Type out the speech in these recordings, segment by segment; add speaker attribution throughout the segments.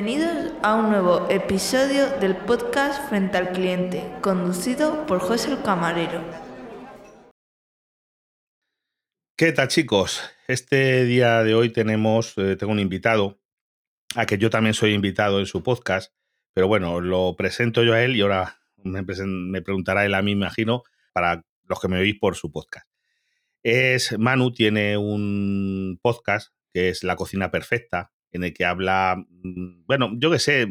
Speaker 1: Bienvenidos a un nuevo episodio del podcast Frente al Cliente, conducido por José el Camarero.
Speaker 2: ¿Qué tal chicos? Este día de hoy tenemos, eh, tengo un invitado, a que yo también soy invitado en su podcast, pero bueno, lo presento yo a él y ahora me, preguntará él a mí, me imagino, para los que me oís por su podcast. Es Manu, tiene un podcast que es La Cocina Perfecta, en el que habla, mm, bueno, yo qué sé,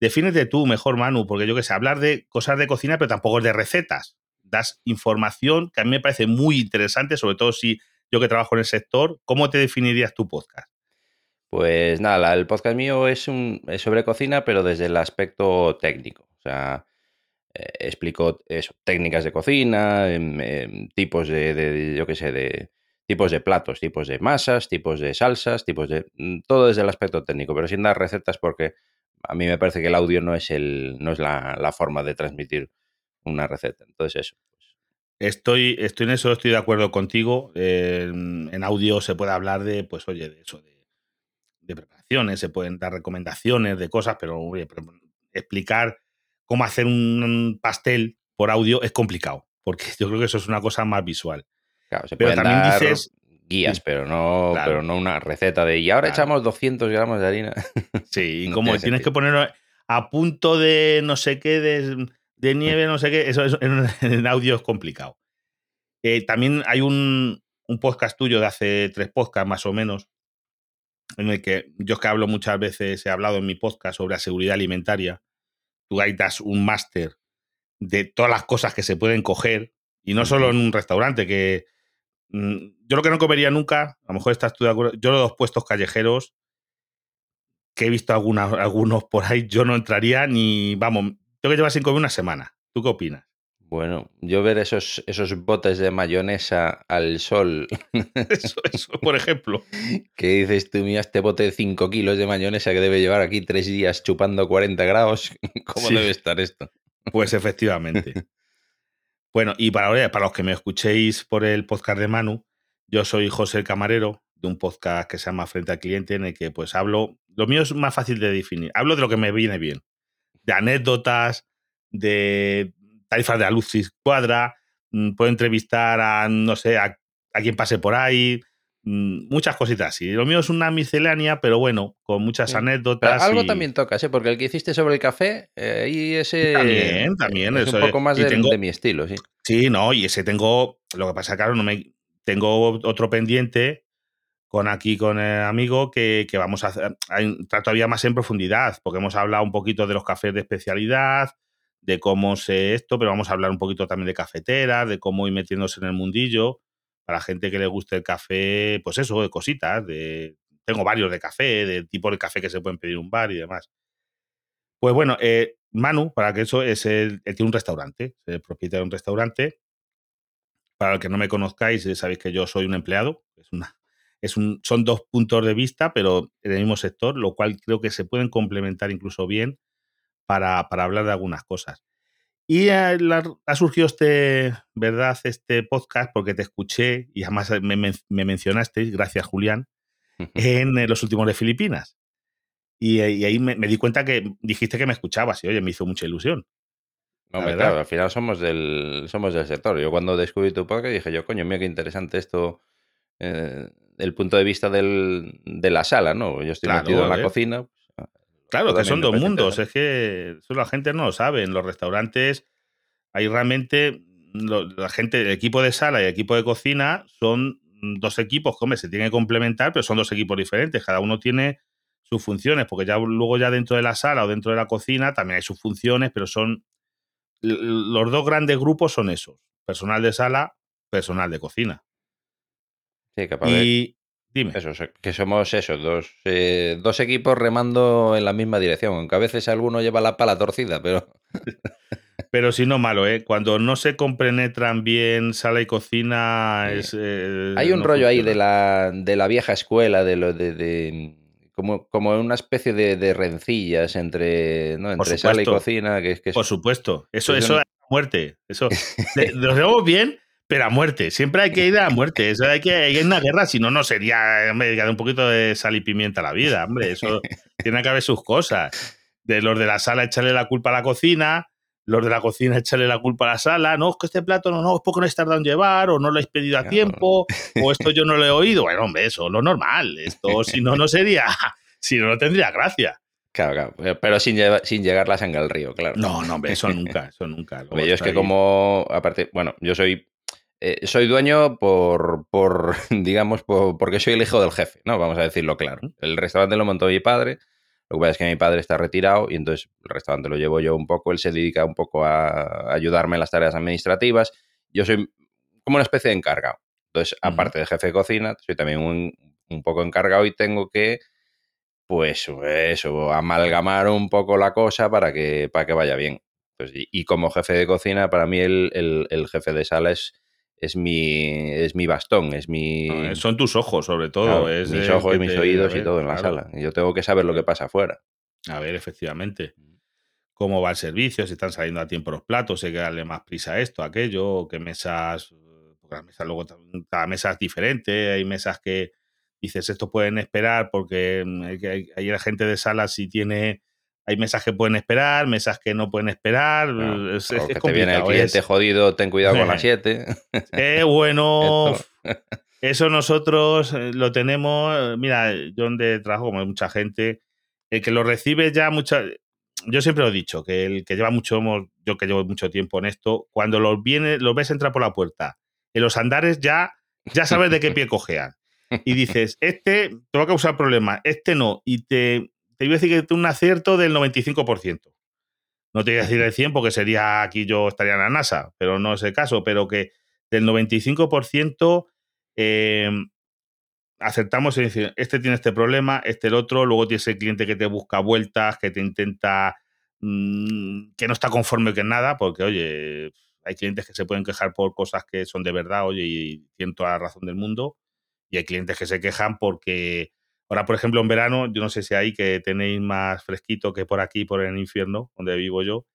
Speaker 2: defínete tú mejor, Manu, porque yo qué sé, hablar de cosas de cocina, pero tampoco es de recetas. Das información que a mí me parece muy interesante, sobre todo si yo que trabajo en el sector, ¿cómo te definirías tu podcast?
Speaker 3: Pues nada, el podcast mío es, un, sobre cocina, pero desde el aspecto técnico. O sea, eh, explico eso, técnicas de cocina, em, em, tipos de, de, yo qué sé, de, tipos de platos, tipos de masas, tipos de salsas, tipos de... Mm, todo desde el aspecto técnico, pero sin dar recetas porque a mí me parece que el audio no es, el, no es la, forma de transmitir una receta. Entonces eso. Pues.
Speaker 2: Estoy, estoy en eso, estoy de acuerdo contigo. en audio se puede hablar de, pues oye, de eso, de, de preparaciones, se pueden dar recomendaciones de cosas, pero, oye, explicar cómo hacer un pastel por audio es complicado, porque yo creo que eso es una cosa más visual.
Speaker 3: Claro, se pero también dices guías, pero no, pero no una receta de y ahora echamos 200 gramos de harina.
Speaker 2: Sí, y como tienes que poner a punto de no sé qué, de, nieve, no sé qué, eso, en, audio es complicado. Eh, también hay un, un, podcast tuyo de hace tres podcasts más o menos, en el que yo que hablo muchas veces, he hablado en mi podcast sobre la seguridad alimentaria. Tú ahí das un máster de todas las cosas que se pueden coger, y no solo en un restaurante, que Mm, yo lo que no comería nunca, a lo mejor estás tú de acuerdo, yo los puestos callejeros, que he visto algunos por ahí, yo no entraría ni, vamos, tengo que llevar sin comer una semana. ¿Tú qué opinas?
Speaker 3: Bueno, yo ver esos, esos botes de mayonesa al sol.
Speaker 2: Eso, eso, por ejemplo.
Speaker 3: ¿Qué dices tú, mira, este bote de 5 kilos de mayonesa que debe llevar aquí tres días chupando 40 grados? ¿Cómo debe estar esto?
Speaker 2: Pues efectivamente. Bueno, y para, para los que me escuchéis por el podcast de Manu, yo soy José el Camarero, de un podcast que se llama Frente al Cliente, en el que pues hablo, lo mío es más fácil de definir, hablo de lo que me viene bien, de anécdotas, de tarifas de luz cuadra, mm, puedo entrevistar a, no sé, a, a quien pase por ahí, muchas cositas. Y lo mío es una miscelánea, pero bueno, con muchas anécdotas.
Speaker 3: algo también tocas, ¿eh? Porque el que hiciste sobre el café, eh, y ese.
Speaker 2: También, también.
Speaker 3: Es un poco más de, mi estilo, sí.
Speaker 2: Sí, no, y ese tengo. Lo que pasa, claro, no me. Tengo otro pendiente con aquí, con el amigo, que, vamos a hacer. todavía más en profundidad, porque hemos hablado un poquito de los cafés de especialidad, de cómo sé esto, pero vamos a hablar un poquito también de cafeteras, de cómo ir metiéndose en el mundillo para gente que le guste el café, pues eso, de cositas, de tengo varios de café, de tipo de café que se pueden pedir un bar y demás. Pues bueno, eh, Manu, para que eso es el, tiene un restaurante, es el propietario de un restaurante. Para el que no me conozcáis, eh, sabéis que yo soy un empleado, es una, es un, son dos puntos de vista, pero en el mismo sector, lo cual creo que se pueden complementar incluso bien para, para hablar de algunas cosas. Y ha, surgido este, ¿verdad? Este podcast porque te escuché y además me, me mencionaste, gracias Julián, en eh, los últimos de Filipinas. Y, ahí me, di cuenta que dijiste que me escuchabas y oye, me hizo mucha ilusión.
Speaker 3: No, claro, al final somos del, somos del sector. Yo cuando descubrí tu podcast dije yo, coño, mira qué interesante esto, eh, el punto de vista del, de la sala, ¿no? Yo estoy metido en la cocina,
Speaker 2: Claro, que son dos mundos. Es que eso la gente no lo sabe. En los restaurantes hay realmente la gente, el equipo de sala y el equipo de cocina son dos equipos que, se tienen que complementar, pero son dos equipos diferentes. Cada uno tiene sus funciones, porque ya luego ya dentro de la sala o dentro de la cocina también hay sus funciones, pero son los dos grandes grupos son esos: personal de sala, personal de cocina.
Speaker 3: Sí, capaz y, Dime. Eso, que somos esos, dos, eh, dos equipos remando en la misma dirección, aunque a veces alguno lleva la pala torcida, pero...
Speaker 2: pero si no malo, ¿eh? Cuando no se compenetran bien sala y cocina es...
Speaker 3: Eh, Hay un rollo ahí de la, de la vieja escuela, de lo de... como, como una especie de, rencillas entre, ¿no? entre sala y cocina. Que, que
Speaker 2: Por supuesto, eso, eso es muerte. Eso, nos vemos bien, pero a muerte. Siempre hay que ir a muerte. Eso hay que ir a una guerra, si no, no sería, hombre, un poquito de sal y pimienta la vida, hombre. Eso tiene que haber sus cosas. De los de la sala echarle la culpa a la cocina, los de la cocina echarle la culpa a la sala, no, es que este plato no, no, es porque no has tardado en llevar, o no lo habéis pedido a tiempo, o esto yo no lo he oído. Bueno, hombre, eso es lo normal. Esto, si no, no sería, si no, no tendría gracia.
Speaker 3: Claro, claro. Pero sin, sin llegar la sangre al río, claro.
Speaker 2: No, no, hombre, eso nunca, eso nunca.
Speaker 3: yo es que como, aparte, bueno, yo soy eh, soy dueño por, por digamos, por, porque soy el hijo del jefe, ¿no? Vamos a decirlo claro. El restaurante lo montó mi padre, lo que pasa es que mi padre está retirado y entonces el restaurante lo llevo yo un poco, él se dedica un poco a ayudarme en las tareas administrativas. Yo soy como una especie de encargado. Entonces, aparte de jefe de cocina, soy también un, un poco encargado y tengo que, pues, eso, amalgamar un poco la cosa para que, para que vaya bien. y, como jefe de cocina, para mí el, el, el jefe de sala es es mi, es mi bastón, es mi...
Speaker 2: son tus ojos, sobre todo. es
Speaker 3: mis ojos y mis oídos y todo en la sala. Y yo tengo que saber lo que pasa afuera.
Speaker 2: A ver, efectivamente. Cómo va el servicio, si están saliendo a tiempo los platos, hay que darle más prisa a esto, a aquello, qué mesas... Porque mesas luego, cada mesa es diferente, hay mesas que dices, esto pueden esperar porque mm, hay, hay, hay la gente de sala si tiene hay mesas que pueden esperar, mesas que no pueden esperar. es,
Speaker 3: que te viene el cliente jodido, ten cuidado con las 7.
Speaker 2: Eh, bueno, eso nosotros eh, lo tenemos. Mira, yo donde trabajo, como hay mucha gente, el que lo recibe ya mucha. Yo siempre lo he dicho, que el que lleva mucho, yo que llevo mucho tiempo en esto, cuando los, viene, los ves entrar por la puerta, en los andares ya, ya sabes de qué pie cojean. Y dices, este te va a causar problemas, este no, y te, te iba a decir que un acierto del 95%. No te voy a decir el 100 porque sería aquí yo estaría en la NASA, pero no es el caso, pero que del 95% eh, acertamos en decir, este tiene este problema, este el otro, luego tienes el cliente que te busca vueltas, que te intenta, mm, que no está conforme con nada, porque oye, hay clientes que se pueden quejar por cosas que son de verdad, oye, y tienen toda la razón del mundo, y hay clientes que se quejan porque Ahora, por ejemplo, en verano, yo no sé si ahí que tenéis más fresquito que por aquí, por el infierno, donde vivo yo,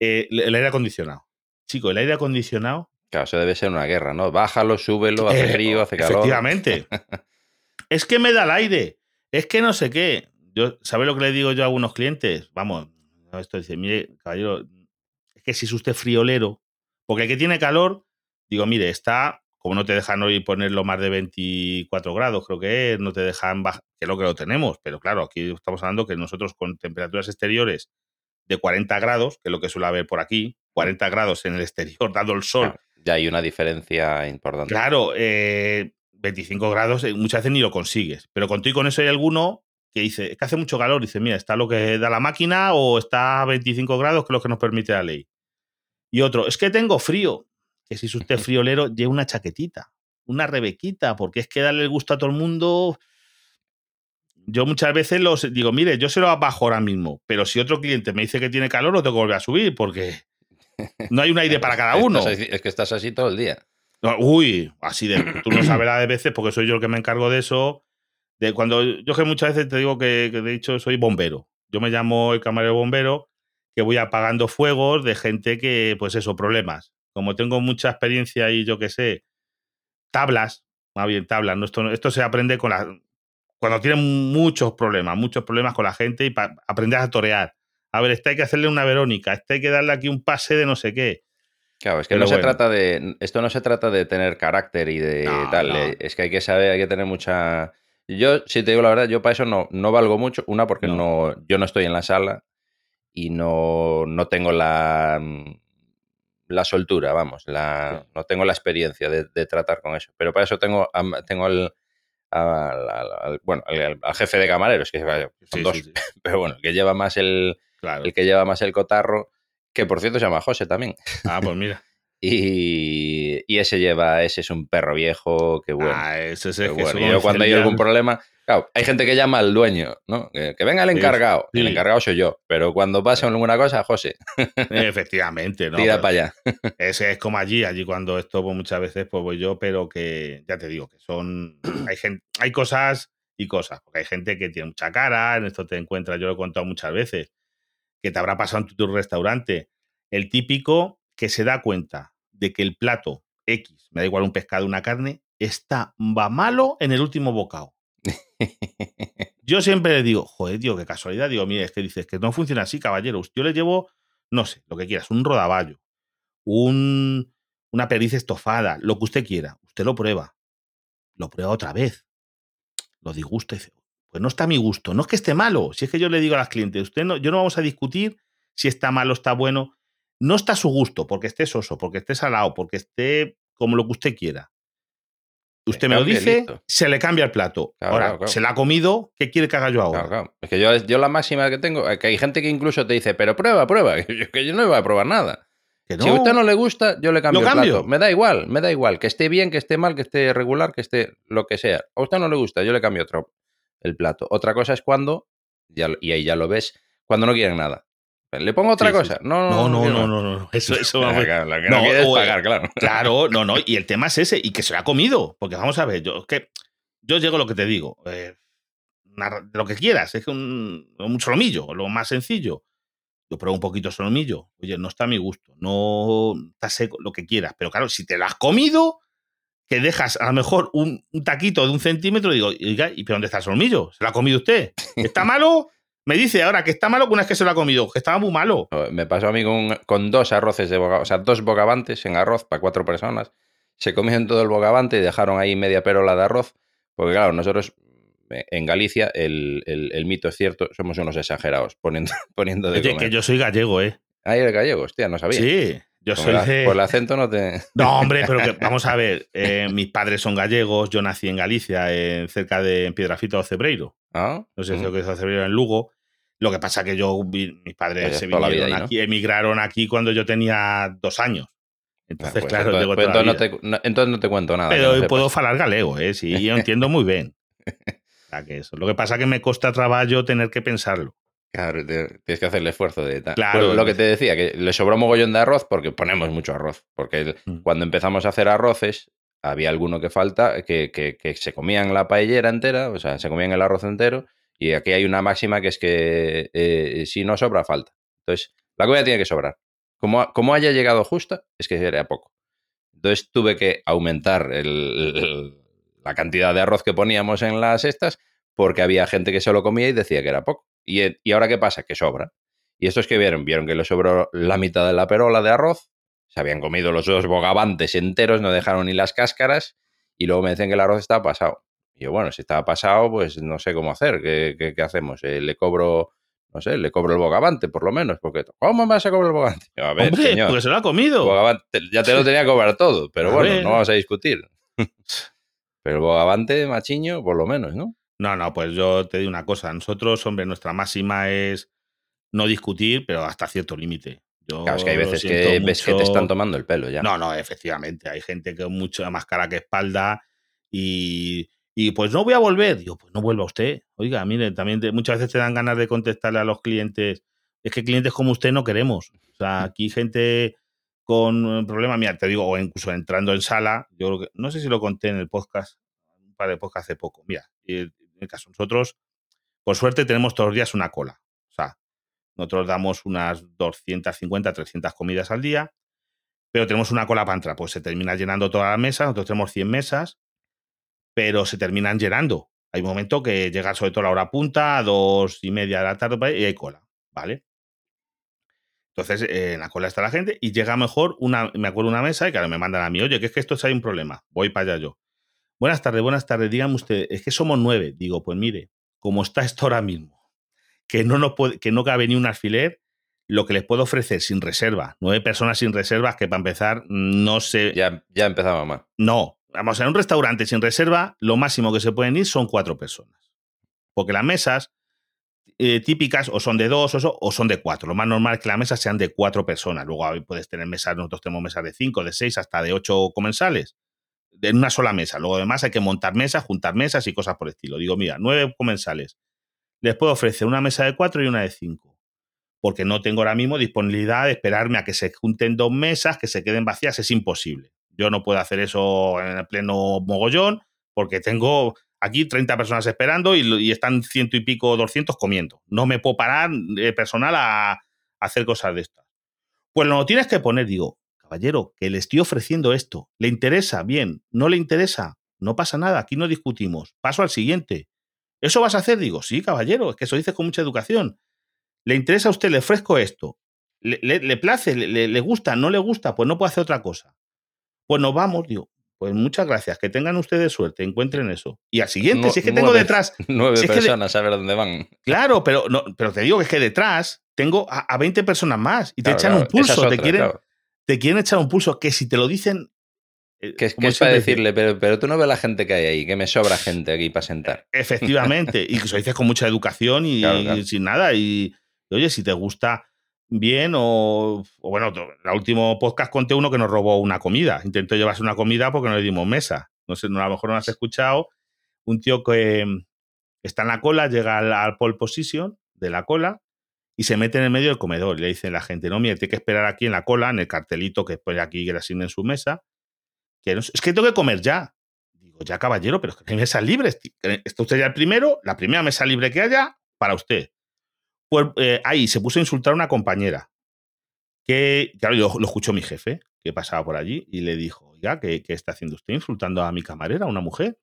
Speaker 2: eh, el aire acondicionado. Chico, el aire acondicionado.
Speaker 3: Claro, eso debe ser una guerra, ¿no? Bájalo, súbelo, hace eh, frío, hace calor.
Speaker 2: Efectivamente. es que me da el aire. Es que no sé qué. Yo, ¿Sabe lo que le digo yo a algunos clientes? Vamos, esto dice, mire, caballero, es que si es usted friolero, porque el que tiene calor, digo, mire, está como no te dejan hoy ponerlo más de 24 grados, creo que es, no te dejan bajar, que es lo que lo tenemos, pero claro, aquí estamos hablando que nosotros con temperaturas exteriores de 40 grados, que es lo que suele haber por aquí, 40 grados en el exterior, dado el sol.
Speaker 3: ya hay una diferencia importante.
Speaker 2: Claro, 25 eh, grados eh, muchas veces ni lo consigues, pero con y con eso hay alguno que dice, es que hace mucho calor, dice, mira, está lo que da la máquina o está a 25 grados, que es lo que nos permite la ley. Y otro, es que tengo frío que si es usted friolero, lleve una chaquetita, una rebequita, porque es que darle el gusto a todo el mundo. Yo muchas veces los digo, mire, yo se lo bajo ahora mismo, pero si otro cliente me dice que tiene calor, lo tengo que volver a subir, porque no hay un aire para cada uno.
Speaker 3: Es que estás así todo el día.
Speaker 2: uy, así de. Tú no sabes la de veces, porque soy yo el que me encargo de eso. De cuando yo que muchas veces te digo que, que de hecho soy bombero. Yo me llamo el camarero bombero, que voy apagando fuegos de gente que, pues eso, problemas como tengo mucha experiencia y yo que sé, tablas, más bien tablas, esto, esto se aprende con la, cuando tienen muchos problemas, muchos problemas con la gente y para aprender a torear. A ver, este hay que hacerle una Verónica, este hay que darle aquí un pase de no sé qué.
Speaker 3: Claro, es que no se trata de. Esto no se trata de tener carácter y de tal. Eh, es que hay que saber, hay que tener mucha. Yo, si te digo la verdad, yo para eso no, no valgo mucho. Una, porque no. yo no estoy en la sala y no, no tengo la la soltura, vamos, la, no tengo la experiencia de, tratar con eso. Pero para eso tengo, tengo al, bueno, al, jefe de camareros, que son dos, pero bueno, el que lleva más el, el que lleva más el cotarro, que por cierto se llama José también.
Speaker 2: Ah, pues mira.
Speaker 3: Y, y, ese lleva, ese es un perro viejo, que bueno.
Speaker 2: Ah, ese es el
Speaker 3: bueno. Y yo cuando hay algún problema, Claro, hay gente que llama al dueño, ¿no? Que, venga el encargado. El encargado soy yo. Pero cuando pasa alguna cosa, José.
Speaker 2: Efectivamente, ¿no?
Speaker 3: Tira para allá.
Speaker 2: Ese es como allí. Allí cuando esto pues, muchas veces pues voy yo, pero que ya te digo que son. Hay, gente, hay cosas y cosas. Porque hay gente que tiene mucha cara. En esto te encuentras, yo lo he contado muchas veces, que te habrá pasado en tu, restaurante. El típico que se da cuenta de que el plato X, me da igual un pescado, una carne, está va malo en el último bocado. Yo siempre le digo, joder, tío, qué casualidad. Digo, mire, es que dices que no funciona así, caballero. Yo le llevo, no sé, lo que quieras, un rodaballo, un, una pericia estofada, lo que usted quiera. Usted lo prueba. Lo prueba otra vez. Lo disgusta y dice, pues no está a mi gusto. No es que esté malo. Si es que yo le digo a las clientes, usted no, yo no vamos a discutir si está malo o está bueno. No está a su gusto, porque esté soso, porque esté salado, porque esté como lo que usted quiera. Usted me lo dice, se le cambia el plato.
Speaker 3: Claro,
Speaker 2: ahora,
Speaker 3: claro, claro.
Speaker 2: se la ha comido, ¿qué quiere que haga yo ahora?
Speaker 3: Es que yo, yo la máxima que tengo, que hay gente que incluso te dice, pero prueba, prueba, que yo, que yo no iba a probar nada.
Speaker 2: Que
Speaker 3: Si a usted no le gusta, yo le cambio el
Speaker 2: cambio.
Speaker 3: plato. Me da igual, me da igual. Que esté bien, que esté mal, que esté regular, que esté lo que sea. A usted no le gusta, yo le cambio otro el plato. Otra cosa es cuando, ya, y ahí ya lo ves, cuando no quieren nada. Le pongo otra
Speaker 2: Sí, sí.
Speaker 3: cosa. No,
Speaker 2: No, no, no,
Speaker 3: más.
Speaker 2: no, no, no. Eso, eso vamos-
Speaker 3: claro, lo que
Speaker 2: No,
Speaker 3: no,
Speaker 2: o-
Speaker 3: pagar, claro.
Speaker 2: Claro, no, no. Y el tema es ese, y que se lo ha comido. Porque vamos a ver, yo es que yo llego a lo que te digo. eh, lo que quieras, es que un, un solomillo, lo más sencillo. Yo pruebo un poquito de solomillo. Oye, no está a mi gusto, no está seco, lo que quieras. Pero claro, si te lo has comido, que dejas a lo mejor un, un taquito de un centímetro, digo, ¿y pero dónde está el solomillo? ¿Se lo ha comido usted? ¿Está malo? Me dice ahora que está malo que una vez que se lo ha comido, que estaba muy malo.
Speaker 3: Me pasó a mí con, con dos arroces de bogavante, o sea, dos bogavantes en arroz para cuatro personas. Se comieron todo el bogavante y dejaron ahí media perola de arroz. Porque claro, nosotros eh, en Galicia, el, el- el mito es cierto, somos unos exagerados poniendo, poniendo de
Speaker 2: Oye,
Speaker 3: comer.
Speaker 2: que yo soy gallego, ¿eh?
Speaker 3: Ah, eres gallego, hostia, no sabía.
Speaker 2: Sí, yo soy de...
Speaker 3: Por el acento no te...
Speaker 2: No, hombre, pero que, vamos a ver. eh, mis padres son gallegos. Yo nací en Galicia, en, cerca de Piedrafita o Cebreiro.
Speaker 3: ¿Ah?
Speaker 2: No sé si lo que es Cebreiro en Lugo. Lo que pasa que yo, mis padres
Speaker 3: Pues
Speaker 2: se vinieron
Speaker 3: ahí, ¿no?
Speaker 2: aquí, emigraron aquí cuando yo tenía dos años. Entonces,
Speaker 3: Ah, pues
Speaker 2: claro,
Speaker 3: entonces, pues entonces no te, no- entonces no te cuento nada.
Speaker 2: Pero
Speaker 3: no
Speaker 2: puedo falar galego, ¿eh? Sí, yo entiendo muy bien. O sea, que eso. Lo que pasa es que me cuesta trabajo tener que pensarlo.
Speaker 3: Claro, tienes que hacer el esfuerzo de tal.
Speaker 2: Claro.
Speaker 3: Pues lo que te decía, que le sobró mogollón de arroz porque ponemos mucho arroz. Porque
Speaker 2: Mm.
Speaker 3: cuando empezamos a hacer arroces, había alguno que falta, que, que- que se comían la paellera entera, o sea, se comían el arroz entero. Y aquí hay una máxima que es que eh, si no sobra, falta. Entonces, la comida tiene que sobrar. Como, como haya llegado justa, es que era poco. Entonces tuve que aumentar el- el- la cantidad de arroz que poníamos en las estas porque había gente que se lo comía y decía que era poco. Y, eh, y ahora qué pasa? Que sobra. Y estos que vieron, vieron que le sobró la mitad de la perola de arroz, se habían comido los dos bogavantes enteros, no dejaron ni las cáscaras, y luego me decían que el arroz estaba pasado. Y yo, bueno, si estaba pasado, pues no sé cómo hacer. ¿Qué, qué- qué hacemos? Eh, le cobro, no sé, le cobro el bogavante, por lo menos. Porque, ¿cómo me vas a cobrar el bogavante? Yo, a ver,
Speaker 2: Hombre,
Speaker 3: señor.
Speaker 2: porque se lo ha comido.
Speaker 3: Bogavante, ya te lo tenía que cobrar todo, pero
Speaker 2: A
Speaker 3: bueno,
Speaker 2: ver.
Speaker 3: no vamos a discutir. Pero el bogavante, machiño, por lo menos, ¿no?
Speaker 2: No, no, pues yo te digo una cosa. Nosotros, hombre, nuestra máxima es no discutir, pero hasta cierto límite.
Speaker 3: Claro, es que hay veces que ves que te están tomando el pelo ya.
Speaker 2: No, no, efectivamente. Hay gente que mucho más cara que espalda y, y pues no voy a volver. Digo, pues no vuelva usted. Oiga, mire, también te- muchas veces te dan ganas de contestarle a los clientes. Es que clientes como usted no queremos. O sea, aquí gente con problemas, mira, te digo, o incluso entrando en sala, yo creo que, no sé si lo conté en el podcast, un par de podcasts hace poco. Mira, en el caso, nosotros, por suerte, tenemos todos los días una cola. O sea, nosotros damos unas 250, 300 comidas al día pero tenemos una cola para entrar. Pues se termina llenando toda la mesa, nosotros tenemos 100 mesas, pero se terminan llenando. Hay un momento que llega sobre todo la hora punta, a dos y media de la tarde, y hay cola, ¿vale? Entonces, eh, en la cola está la gente y llega mejor una, me acuerdo una mesa y claro, me mandan a mí, oye, que es que esto hay un problema, voy para allá yo. Buenas tardes, buenas tardes, dígame usted, es que somos nueve. Digo, pues mire, como está esto ahora mismo, que no, nos puede, que no cabe ni un alfiler, lo que les puedo ofrecer sin reserva, nueve personas sin reservas, que para empezar no sé,
Speaker 3: Ya, ya empezaba mal.
Speaker 2: no, vamos, en un restaurante sin reserva, lo máximo que se pueden ir son cuatro personas. Porque las mesas eh, típicas o son de dos o, so- o son de cuatro. Lo más normal es que las mesas sean de cuatro personas. Luego puedes tener mesas, nosotros tenemos mesas de cinco, de seis, hasta de ocho comensales. En una sola mesa. Luego además hay que montar mesas, juntar mesas y cosas por el estilo. Digo, mira, nueve comensales. Les puedo ofrecer una mesa de cuatro y una de cinco. Porque no tengo ahora mismo disponibilidad de esperarme a que se junten dos mesas, que se queden vacías. Es imposible. Yo no puedo hacer eso en el pleno mogollón porque tengo aquí 30 personas esperando y, están ciento y pico, 200 comiendo. No me puedo parar eh, personal a, a hacer cosas de estas. Pues lo tienes que poner, digo, caballero, que le estoy ofreciendo esto. ¿Le interesa? Bien. ¿No le interesa? No pasa nada, aquí no discutimos. Paso al siguiente. ¿Eso vas a hacer? Digo, sí, caballero, es que eso dices con mucha educación. ¿Le interesa a usted? Le ofrezco esto. ¿Le, le, place? Le, ¿Le, gusta? ¿No le gusta? Pues no puede hacer otra cosa. Pues nos vamos, digo. Pues muchas gracias, que tengan ustedes suerte, encuentren eso. Y al siguiente, si es que tengo detrás.
Speaker 3: Nueve
Speaker 2: si
Speaker 3: personas,
Speaker 2: de,
Speaker 3: a ver dónde van.
Speaker 2: Claro, pero, no, pero te digo que es que detrás tengo a, a 20 personas más y te claro, echan claro. un pulso,
Speaker 3: es otra,
Speaker 2: te, quieren,
Speaker 3: claro.
Speaker 2: Te quieren echar un pulso. Que si te lo dicen. eh,
Speaker 3: Que es, que es para decirle, pero, pero tú no ves la gente que hay ahí, que me sobra gente aquí para sentar.
Speaker 2: Efectivamente, y que se lo dices con mucha educación y,
Speaker 3: Claro, claro.
Speaker 2: y sin nada. Y, y, oye, si te gusta bien o, o bueno, el último podcast conté uno que nos robó una comida. Intentó llevarse una comida porque no le dimos mesa. No sé, no, a lo mejor no has escuchado. Un tío que mm, está en la cola, llega al, al pole position de la cola y se mete en el medio del comedor. Y le dice la gente, no, mire, tiene que esperar aquí en la cola, en el cartelito que pone aquí que le asignen su mesa. Que no, es que tengo que comer ya. Digo, ya caballero, pero es que hay mesas libres. Está usted ya el primero, la primera mesa libre que haya para usted. Pues eh, ahí se puso a insultar a una compañera. Que, claro, yo lo escuchó mi jefe, que pasaba por allí, y le dijo, oiga, ¿qué, ¿qué, está haciendo usted insultando a mi camarera, a una mujer?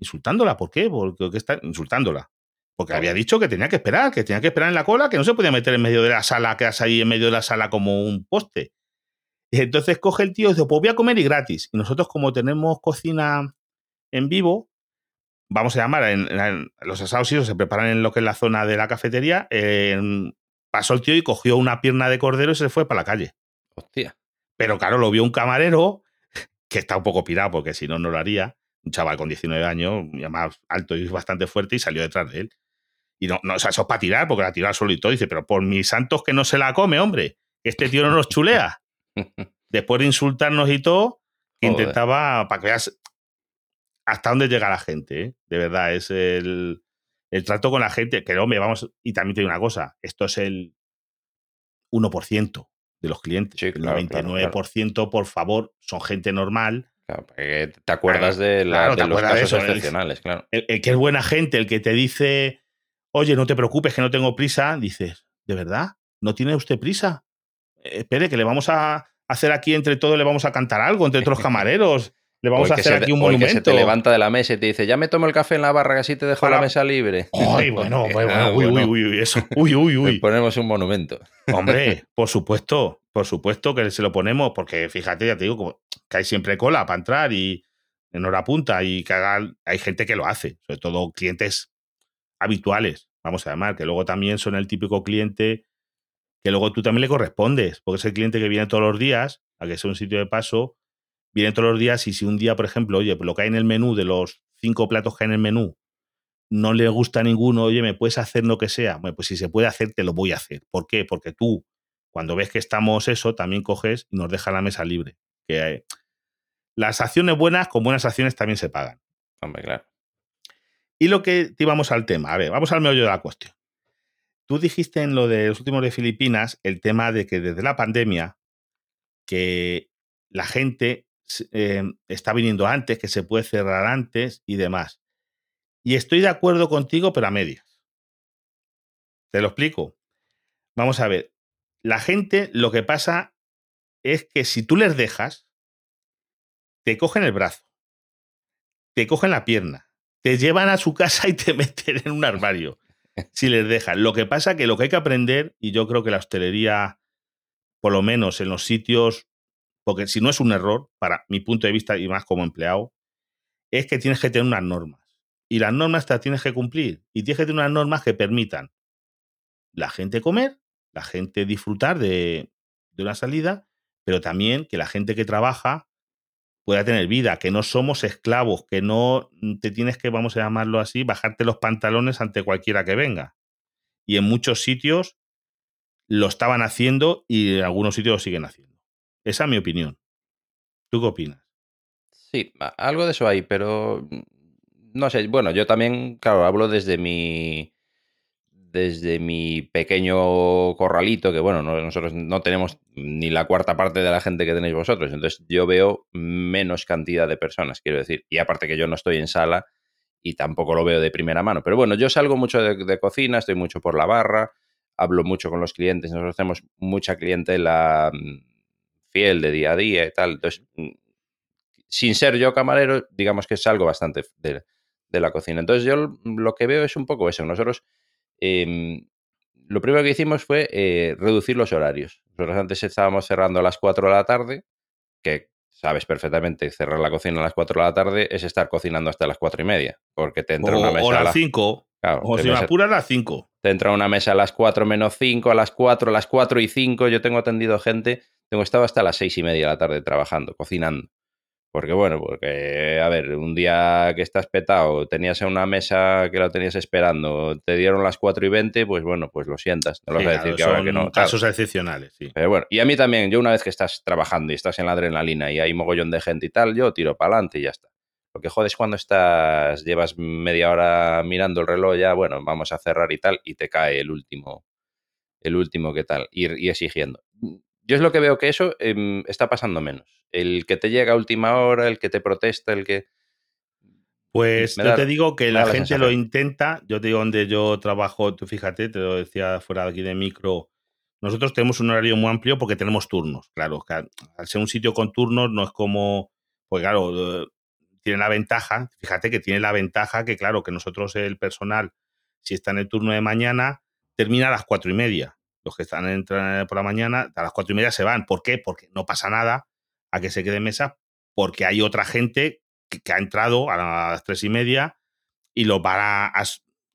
Speaker 2: Insultándola, ¿por qué? Porque ¿qué está insultándola. Porque claro. había dicho que tenía que esperar, que tenía que esperar en la cola, que no se podía meter en medio de la sala, quedas ahí en medio de la sala como un poste. Y entonces coge el tío y dice, pues voy a comer y gratis. Y nosotros, como tenemos cocina en vivo, vamos a llamar, en, en los asados y se preparan en lo que es la zona de la cafetería, eh, pasó el tío y cogió una pierna de cordero y se fue para la calle.
Speaker 3: Hostia.
Speaker 2: Pero claro, lo vio un camarero que está un poco pirado, porque si no, no lo haría. Un chaval con 19 años, ya más alto y bastante fuerte, y salió detrás de él. Y no, no o sea, eso es para tirar, porque la tiró al suelo y todo. Dice, pero por mis santos que no se la come, hombre. Este tío no nos chulea. Después de insultarnos y todo, que intentaba, para que veas hasta dónde llega la gente, ¿eh? de verdad, es el, el trato con la gente, que hombre, vamos, y también te digo una cosa, esto es el 1% de los clientes,
Speaker 3: Sí,
Speaker 2: el
Speaker 3: claro,
Speaker 2: 99%
Speaker 3: claro,
Speaker 2: por favor son gente normal,
Speaker 3: Claro, te acuerdas de, la-
Speaker 2: Claro, te
Speaker 3: de los
Speaker 2: de
Speaker 3: casos
Speaker 2: el-
Speaker 3: excepcionales, claro.
Speaker 2: el, el que es buena gente, el que te dice, oye, no te preocupes, que no tengo prisa, dices, ¿de verdad? ¿No tiene usted prisa? Eh, espere, que le vamos a hacer aquí entre todos, le vamos a cantar algo, entre otros camareros, le vamos a hacer
Speaker 3: te-
Speaker 2: aquí un
Speaker 3: o el que se
Speaker 2: monumento.
Speaker 3: te levanta de la mesa y te dice, ya me tomo el café en la barra, que así te dejo
Speaker 2: Para-
Speaker 3: la mesa libre.
Speaker 2: Ay, bueno, bueno,
Speaker 3: Ah,
Speaker 2: uy,
Speaker 3: bueno.
Speaker 2: uy, uy, uy, eso. Uy, uy,
Speaker 3: Le
Speaker 2: uy.
Speaker 3: ponemos un monumento.
Speaker 2: Hombre, por supuesto, por supuesto que se lo ponemos, porque fíjate, ya te digo, que hay siempre cola para entrar y en hora punta y que hagan- hay gente que lo hace, sobre todo clientes habituales, vamos a llamar, que luego también son el típico cliente que luego tú también le correspondes, porque es el cliente que viene todos los días, a que sea un sitio de paso, viene todos los días y si un día, por ejemplo, oye, pues lo que hay en el menú, de los cinco platos que hay en el menú, no le gusta ninguno, oye, ¿me puedes hacer lo que sea? Bueno, pues si se puede hacer, te lo voy a hacer. ¿Por qué? Porque tú, cuando ves que estamos eso, también coges y nos deja la mesa libre. Que eh, las acciones buenas con buenas acciones también se pagan.
Speaker 3: Hombre, claro.
Speaker 2: Y lo que te íbamos al tema, a ver, vamos al meollo de la cuestión. Tú dijiste en lo de los últimos de Filipinas el tema de que desde la pandemia que la gente eh, está viniendo antes, que se puede cerrar antes y demás. Y estoy de acuerdo contigo, pero a medias. Te lo explico. Vamos a ver. La gente lo que pasa es que si tú les dejas, te cogen el brazo, te cogen la pierna, te llevan a su casa y te meten en un armario. Si les dejas. Lo que pasa que lo que hay que aprender, y yo creo que la hostelería, por lo menos en los sitios, porque si no es un error, para mi punto de vista y más como empleado, es que tienes que tener unas normas. Y las normas te las tienes que cumplir. Y tienes que tener unas normas que permitan la gente comer, la gente disfrutar de una salida, pero también que la gente que trabaja pueda tener vida, que no somos esclavos, que no te tienes que, vamos a llamarlo así, bajarte los pantalones ante cualquiera que venga. Y en muchos sitios lo estaban haciendo y en algunos sitios lo siguen haciendo. Esa es mi opinión. ¿Tú qué opinas?
Speaker 3: Sí, algo de eso hay, pero mm, no sé. Bueno, yo también, claro, hablo desde mi desde mi pequeño corralito, que bueno, no- nosotros no tenemos ni la cuarta parte de la gente que tenéis vosotros, entonces yo veo menos cantidad de personas, quiero decir, y aparte que yo no estoy en sala y tampoco lo veo de primera mano, pero bueno, yo salgo mucho de, de cocina, estoy mucho por la barra, hablo mucho con los clientes, nosotros hacemos mucha clientela mm, fiel de día a día y tal, entonces, mm, sin ser yo camarero, digamos que salgo bastante de, de la cocina. Entonces yo lo que veo es un poco eso. Nosotros em, lo primero que hicimos fue eh, reducir los horarios. Nosotros antes estábamos cerrando a las 4 de la tarde, que sabes perfectamente, cerrar la cocina a las 4 de la tarde es estar cocinando hasta las 4 y media, porque te entra una mesa
Speaker 2: o
Speaker 3: a
Speaker 2: las
Speaker 3: las
Speaker 2: 5. o si me apuras, a las 5.
Speaker 3: Te entra una mesa a las 4 menos 5, a las 4, a las 4 y 5. Yo tengo atendido gente, tengo estado hasta las 6 y media de la tarde trabajando, cocinando. Porque bueno, porque, a ver, un día que estás petado, tenías una mesa que la tenías esperando, te dieron las 4 y 20, pues bueno, pues lo sientas. No lo vas a decir que ahora que no.
Speaker 2: Casos excepcionales, sí.
Speaker 3: Pero bueno, y a mí también, yo una vez que estás trabajando y estás en la adrenalina y hay mogollón de gente y tal, yo tiro para adelante y ya está. Lo que jodes cuando estás, llevas media hora mirando el reloj, ya, bueno, vamos a cerrar y tal, y te cae el último, el último que tal, ir y exigiendo yo es lo que veo que eso em, está pasando menos. El que te llega a última hora, el que te protesta, el que...
Speaker 2: Pues yo te digo que la, gente lo intenta. Yo te digo donde yo trabajo, tú fíjate, te lo decía fuera de aquí de micro. Nosotros tenemos un horario muy amplio porque tenemos turnos. Claro, al ser un sitio con turnos no es como, pues claro, eh, tiene la ventaja, fíjate que tiene la ventaja que, claro, que nosotros el personal, si está en el turno de mañana, termina a las cuatro y media los que están entrando por la mañana, a las cuatro y media se van. ¿Por qué? Porque no pasa nada a que se quede en mesa, porque hay otra gente que, ha entrado a las tres y media y lo para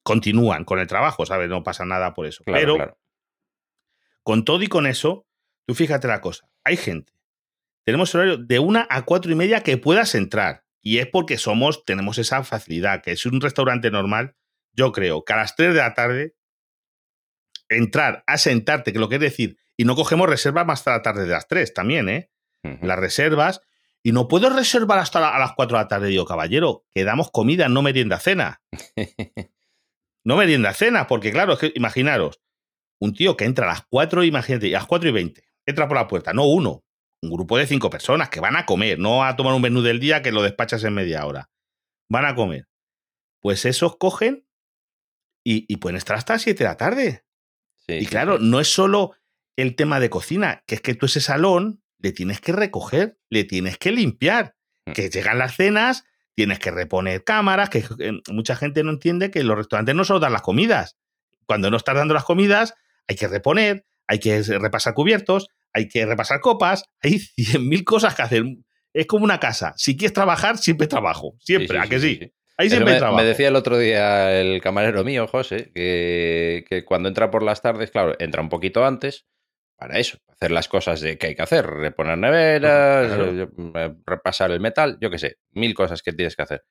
Speaker 2: continúan con el trabajo, ¿sabes? No pasa nada por eso. Pero con todo y con eso, tú fíjate la cosa, hay gente. Tenemos horario de una a cuatro y media que puedas entrar. Y es porque somos, tenemos esa facilidad, que es un restaurante normal. Yo creo que a las tres de la tarde entrar a sentarte, que lo que es decir, y no cogemos reservas más hasta la tarde de las 3 también, ¿eh? Las reservas. Y no puedo reservar hasta a las 4 de la tarde, digo, caballero, que damos comida, no merienda cena. no merienda cena, porque claro, es que imaginaros, un tío que entra a las 4, imagínate, a las 4 y 20, entra por la puerta, no uno, un grupo de cinco personas que van a comer, no a tomar un menú del día que lo despachas en media hora. Van a comer. Pues esos cogen y, y pueden estar hasta las 7 de la tarde y claro, no es solo el tema de cocina, que es que tú ese salón le tienes que recoger, le tienes que limpiar, mm. que llegan las cenas, tienes que reponer cámaras, que mucha gente no entiende que los restaurantes no solo dan las comidas. Cuando no estás dando las comidas, hay que reponer, hay que repasar cubiertos, hay que repasar copas, hay cien mil cosas que hacer. Es como una casa. Si quieres trabajar, siempre trabajo. Siempre, ¿a que sí? Ahí siempre
Speaker 3: me, me, decía el otro día el camarero mío, José, que, que, cuando entra por las tardes, claro, entra un poquito antes para eso, hacer las cosas de que hay que hacer, reponer neveras, eh, eh, repasar el metal, yo qué sé, mil cosas que tienes que hacer.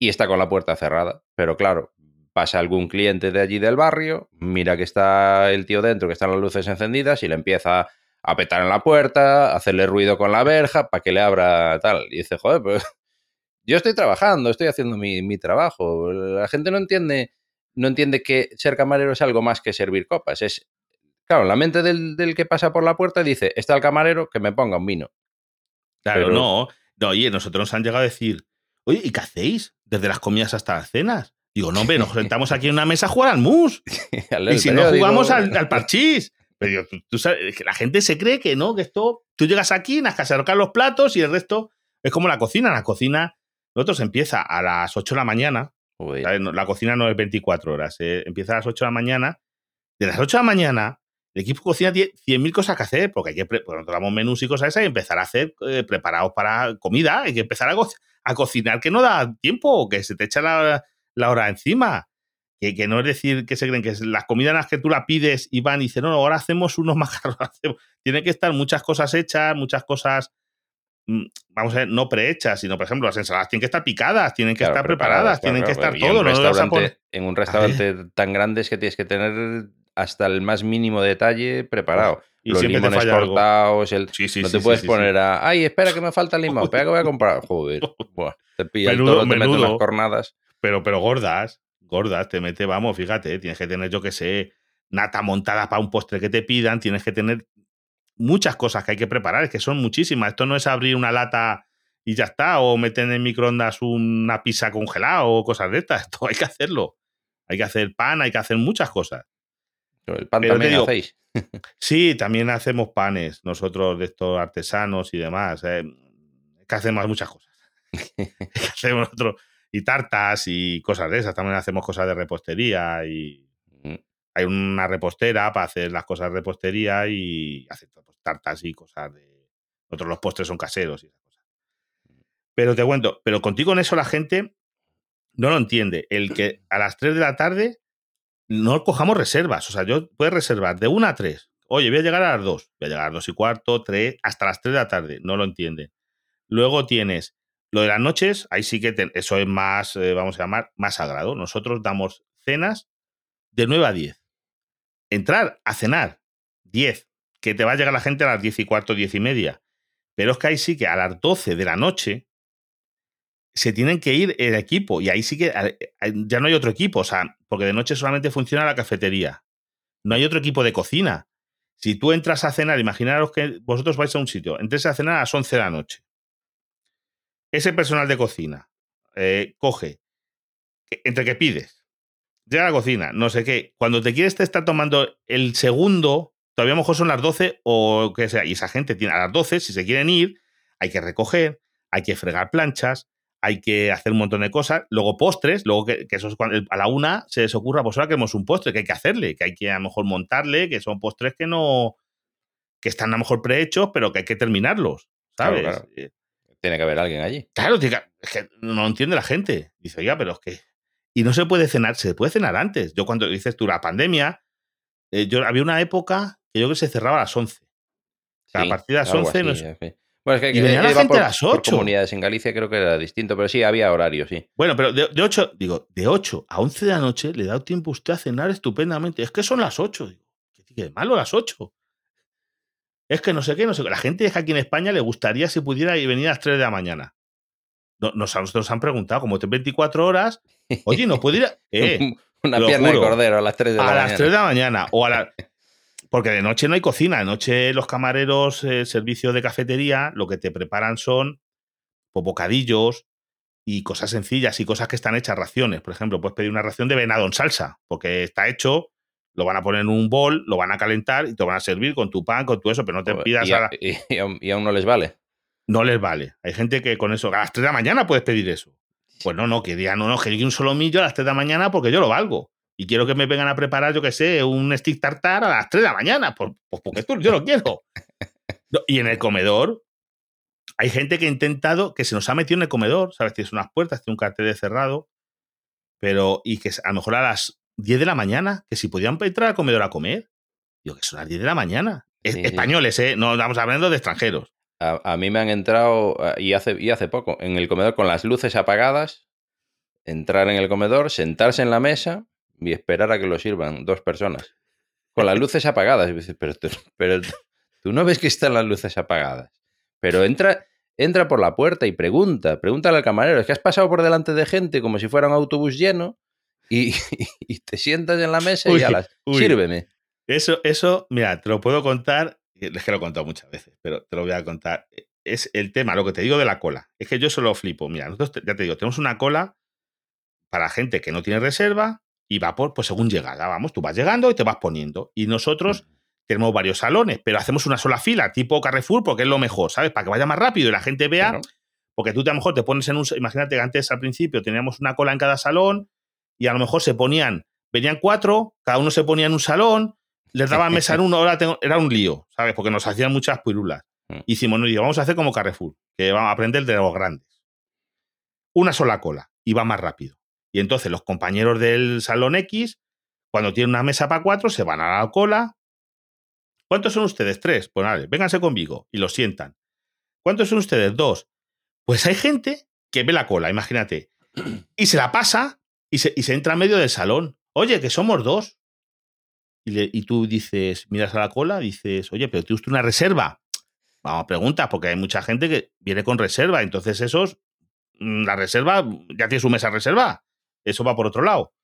Speaker 3: Y está con la puerta cerrada, pero claro, pasa algún cliente de allí del barrio, mira que está el tío dentro, que están las luces encendidas y le empieza a petar en la puerta, hacerle ruido con la verja para que le abra tal. Y dice, joder, pues yo estoy trabajando, estoy haciendo mi, trabajo. La gente no entiende, no entiende que ser camarero es algo más que servir copas. Es, claro, la mente del, que pasa por la puerta dice, está el camarero, que me ponga un vino.
Speaker 2: Claro, no. No, oye, nosotros nos han llegado a decir, oye, ¿y qué hacéis? Desde las comidas hasta las cenas. Digo, no, hombre, nos sentamos aquí en una mesa a jugar al mus. y si no jugamos al, parchís. Pero tú, sabes, que la gente se cree que no, que esto, tú llegas aquí, nas que los platos y el resto es como la cocina. La cocina nosotros empieza a las 8 de la mañana. La cocina no es 24 horas. Eh, empieza a las 8 de la mañana. De las 8 de la mañana, el equipo cocina tiene 100.000 cosas que hacer, porque hay que, damos menús y cosas esas y empezar a hacer eh, preparados para comida. Hay que empezar a, cocinar, que no da tiempo, que se te echa la, hora encima. Que, que, no es decir que se creen que las comidas las que tú la pides y van y dicen, no, no ahora hacemos unos macarrones. Tiene que estar muchas cosas hechas, muchas cosas vamos a ver, no prehechas, sino, por ejemplo, las ensaladas tienen que estar picadas, tienen que estar preparadas, tienen que estar todo.
Speaker 3: En un restaurante tan grande es que tienes que tener hasta el más mínimo detalle preparado. Y Los limones cortados, el... no te puedes poner a, ay, espera que me falta el limón, espera que voy a comprar. Joder, te pilla el toro, te mete unas cornadas.
Speaker 2: Pero, pero gordas, gordas, te mete, vamos, fíjate, tienes que tener, yo que sé, nata montada para un postre que te pidan, tienes que tener muchas cosas que hay que preparar, es que son muchísimas. Esto no es abrir una lata y ya está, o meter en microondas una pizza congelada o cosas de estas. Esto hay que hacerlo. Hay que hacer pan, hay que hacer muchas cosas.
Speaker 3: el pan también hacéis.
Speaker 2: sí, también hacemos panes, nosotros de estos artesanos y demás. Eh, que hacemos muchas cosas. hacemos nosotros. y tartas y cosas de esas. También hacemos cosas de repostería y. hay una repostera para hacer las cosas de repostería y hacer pues, tartas y cosas de. Nosotros los postres son caseros y esas cosas. Pero te cuento, pero contigo en eso la gente no lo entiende. El que a las 3 de la tarde no cojamos reservas. O sea, yo puedes reservar de 1 a 3. Oye, voy a llegar a las 2. Voy a llegar a las 2 y cuarto, 3, hasta las 3 de la tarde. No lo entienden. Luego tienes lo de las noches, ahí sí que te- eso es más, eh, vamos a llamar, más sagrado. Nosotros damos cenas de 9 a 10. Entrar a cenar 10, que te va a llegar la gente a las 10 y cuarto, 10 y media. Pero es que ahí sí que a las 12 de la noche se tienen que ir el equipo y ahí sí que a- ya no hay otro equipo, o sea, porque de noche solamente funciona la cafetería. No hay otro equipo de cocina. Si tú entras a cenar, imaginaros que vosotros vais a un sitio, entres a cenar a las 11 de la noche. Ese personal de cocina eh, coge, entre que pides, llega a la cocina, no sé qué, cuando te quieres te está tomando el segundo, todavía a lo mejor son las 12 o que sea, y esa gente tiene a las 12, si se quieren ir, hay que recoger, hay que fregar planchas, hay que hacer un montón de cosas, luego postres, luego que, que eso es cuando a la una se les ocurra, pues ahora queremos un postre, que hay que hacerle, que hay que a lo mejor montarle, que son postres que no, que están a lo mejor prehechos, pero que hay que terminarlos, ¿sabes?
Speaker 3: claro. Tiene que haber alguien allí.
Speaker 2: Claro, es que no lo entiende la gente. Dice, oiga, pero es que. Y no se puede cenar, se puede cenar antes. Yo, cuando dices tú la pandemia, eh, yo había una época que yo creo que se cerraba a las 11. sea, a partir de las
Speaker 3: algo
Speaker 2: 11 no sé.
Speaker 3: Bueno, es que
Speaker 2: Y venía la gente
Speaker 3: por,
Speaker 2: a las
Speaker 3: por
Speaker 2: 8.
Speaker 3: comunidades en Galicia creo que era distinto, pero sí, había horario, sí.
Speaker 2: Bueno, pero de, de 8, digo, de 8 a 11 de la noche le da tiempo a usted a cenar estupendamente. Es que son las 8. Digo, ¿qué tiene de malo las 8? Es que no sé qué, no sé qué. La gente es que aquí en España le gustaría si pudiera venir a las 3 de la mañana. No- Nos, nos, nos han preguntado, como te 24 horas, oye, ¿no puede ir? a- Eh,
Speaker 3: Una pierna
Speaker 2: juro.
Speaker 3: de cordero a las 3 de la
Speaker 2: a
Speaker 3: mañana.
Speaker 2: las 3 de la mañana. O a la... Porque de noche no hay cocina. De noche los camareros, eh, servicio de cafetería, lo que te preparan son pues, bocadillos y cosas sencillas y cosas que están hechas raciones. Por ejemplo, puedes pedir una ración de venado en salsa, porque está hecho, lo van a poner en un bol, lo van a calentar y te lo van a servir con tu pan, con tu eso, pero no te pidas
Speaker 3: y,
Speaker 2: a
Speaker 3: a-
Speaker 2: la-
Speaker 3: y aún no les vale.
Speaker 2: No les vale. Hay gente que con eso, a las 3 de la mañana puedes pedir eso. Pues no, no, que digan, no, no, que yo quiero un solomillo a las 3 de la mañana porque yo lo valgo. Y quiero que me vengan a preparar, yo que sé, un stick tartar a las 3 de la mañana. Pues, pues porque tú, yo lo quiero. Y en el comedor, hay gente que ha intentado, que se nos ha metido en el comedor, ¿sabes? Tienes unas puertas, tiene un cartel de cerrado, pero, y que a lo mejor a las 10 de la mañana, que si podían entrar al comedor a comer, digo que son las 10 de la mañana.
Speaker 3: Sí.
Speaker 2: españoles, ¿eh? No estamos hablando de extranjeros.
Speaker 3: A, a mí me han entrado, y hace, y hace poco, en el comedor con las luces apagadas, entrar en el comedor, sentarse en la mesa y esperar a que lo sirvan dos personas. Con las luces apagadas. Y dices, pero, tú, pero tú- no ves que están las luces apagadas. Pero entra, entra por la puerta y pregunta, pregúntale al camarero, es que has pasado por delante de gente como si fuera un autobús lleno y, y te sientas en la mesa
Speaker 2: Uy,
Speaker 3: y alas,
Speaker 2: uy.
Speaker 3: sírveme.
Speaker 2: Eso, eso, mira, te lo puedo contar, es que lo he contado muchas veces, pero te lo voy a contar. Es el tema, lo que te digo de la cola. Es que yo solo flipo. Mira, nosotros, ya te digo, tenemos una cola para gente que no tiene reserva y va por, pues según llegada, vamos, tú vas llegando y te vas poniendo. Y nosotros tenemos varios salones, pero hacemos una sola fila, tipo Carrefour, porque es lo mejor, ¿sabes? Para que vaya más rápido y la gente vea,
Speaker 3: Claro.
Speaker 2: porque tú te, a lo mejor te pones en un. Imagínate que antes al principio teníamos una cola en cada salón y a lo mejor se ponían, venían cuatro, cada uno se ponía en un salón, les daban mesa en uno, ahora tengo- era un lío, ¿sabes? Porque nos hacían muchas pirulas.
Speaker 3: Mm.
Speaker 2: Hicimos, no, digo, vamos a hacer como Carrefour, que vamos a aprender de los grandes. Una sola cola y va más rápido. Y entonces los compañeros del salón X, cuando tienen una mesa para cuatro, se van a la cola. ¿Cuántos son ustedes? Tres. Pues vale, vénganse conmigo y los sientan. ¿Cuántos son ustedes? Dos. Pues hay gente que ve la cola, imagínate, y se la pasa y se, y se entra en medio del salón. Oye, que somos dos. Y, le- y tú dices, miras a la cola, dices, oye, pero ¿tiene usted una reserva? Vamos, pregunta, porque hay mucha gente que viene con reserva, entonces esos, mm, la reserva, ya tiene su mesa reserva. Eso va por otro lado.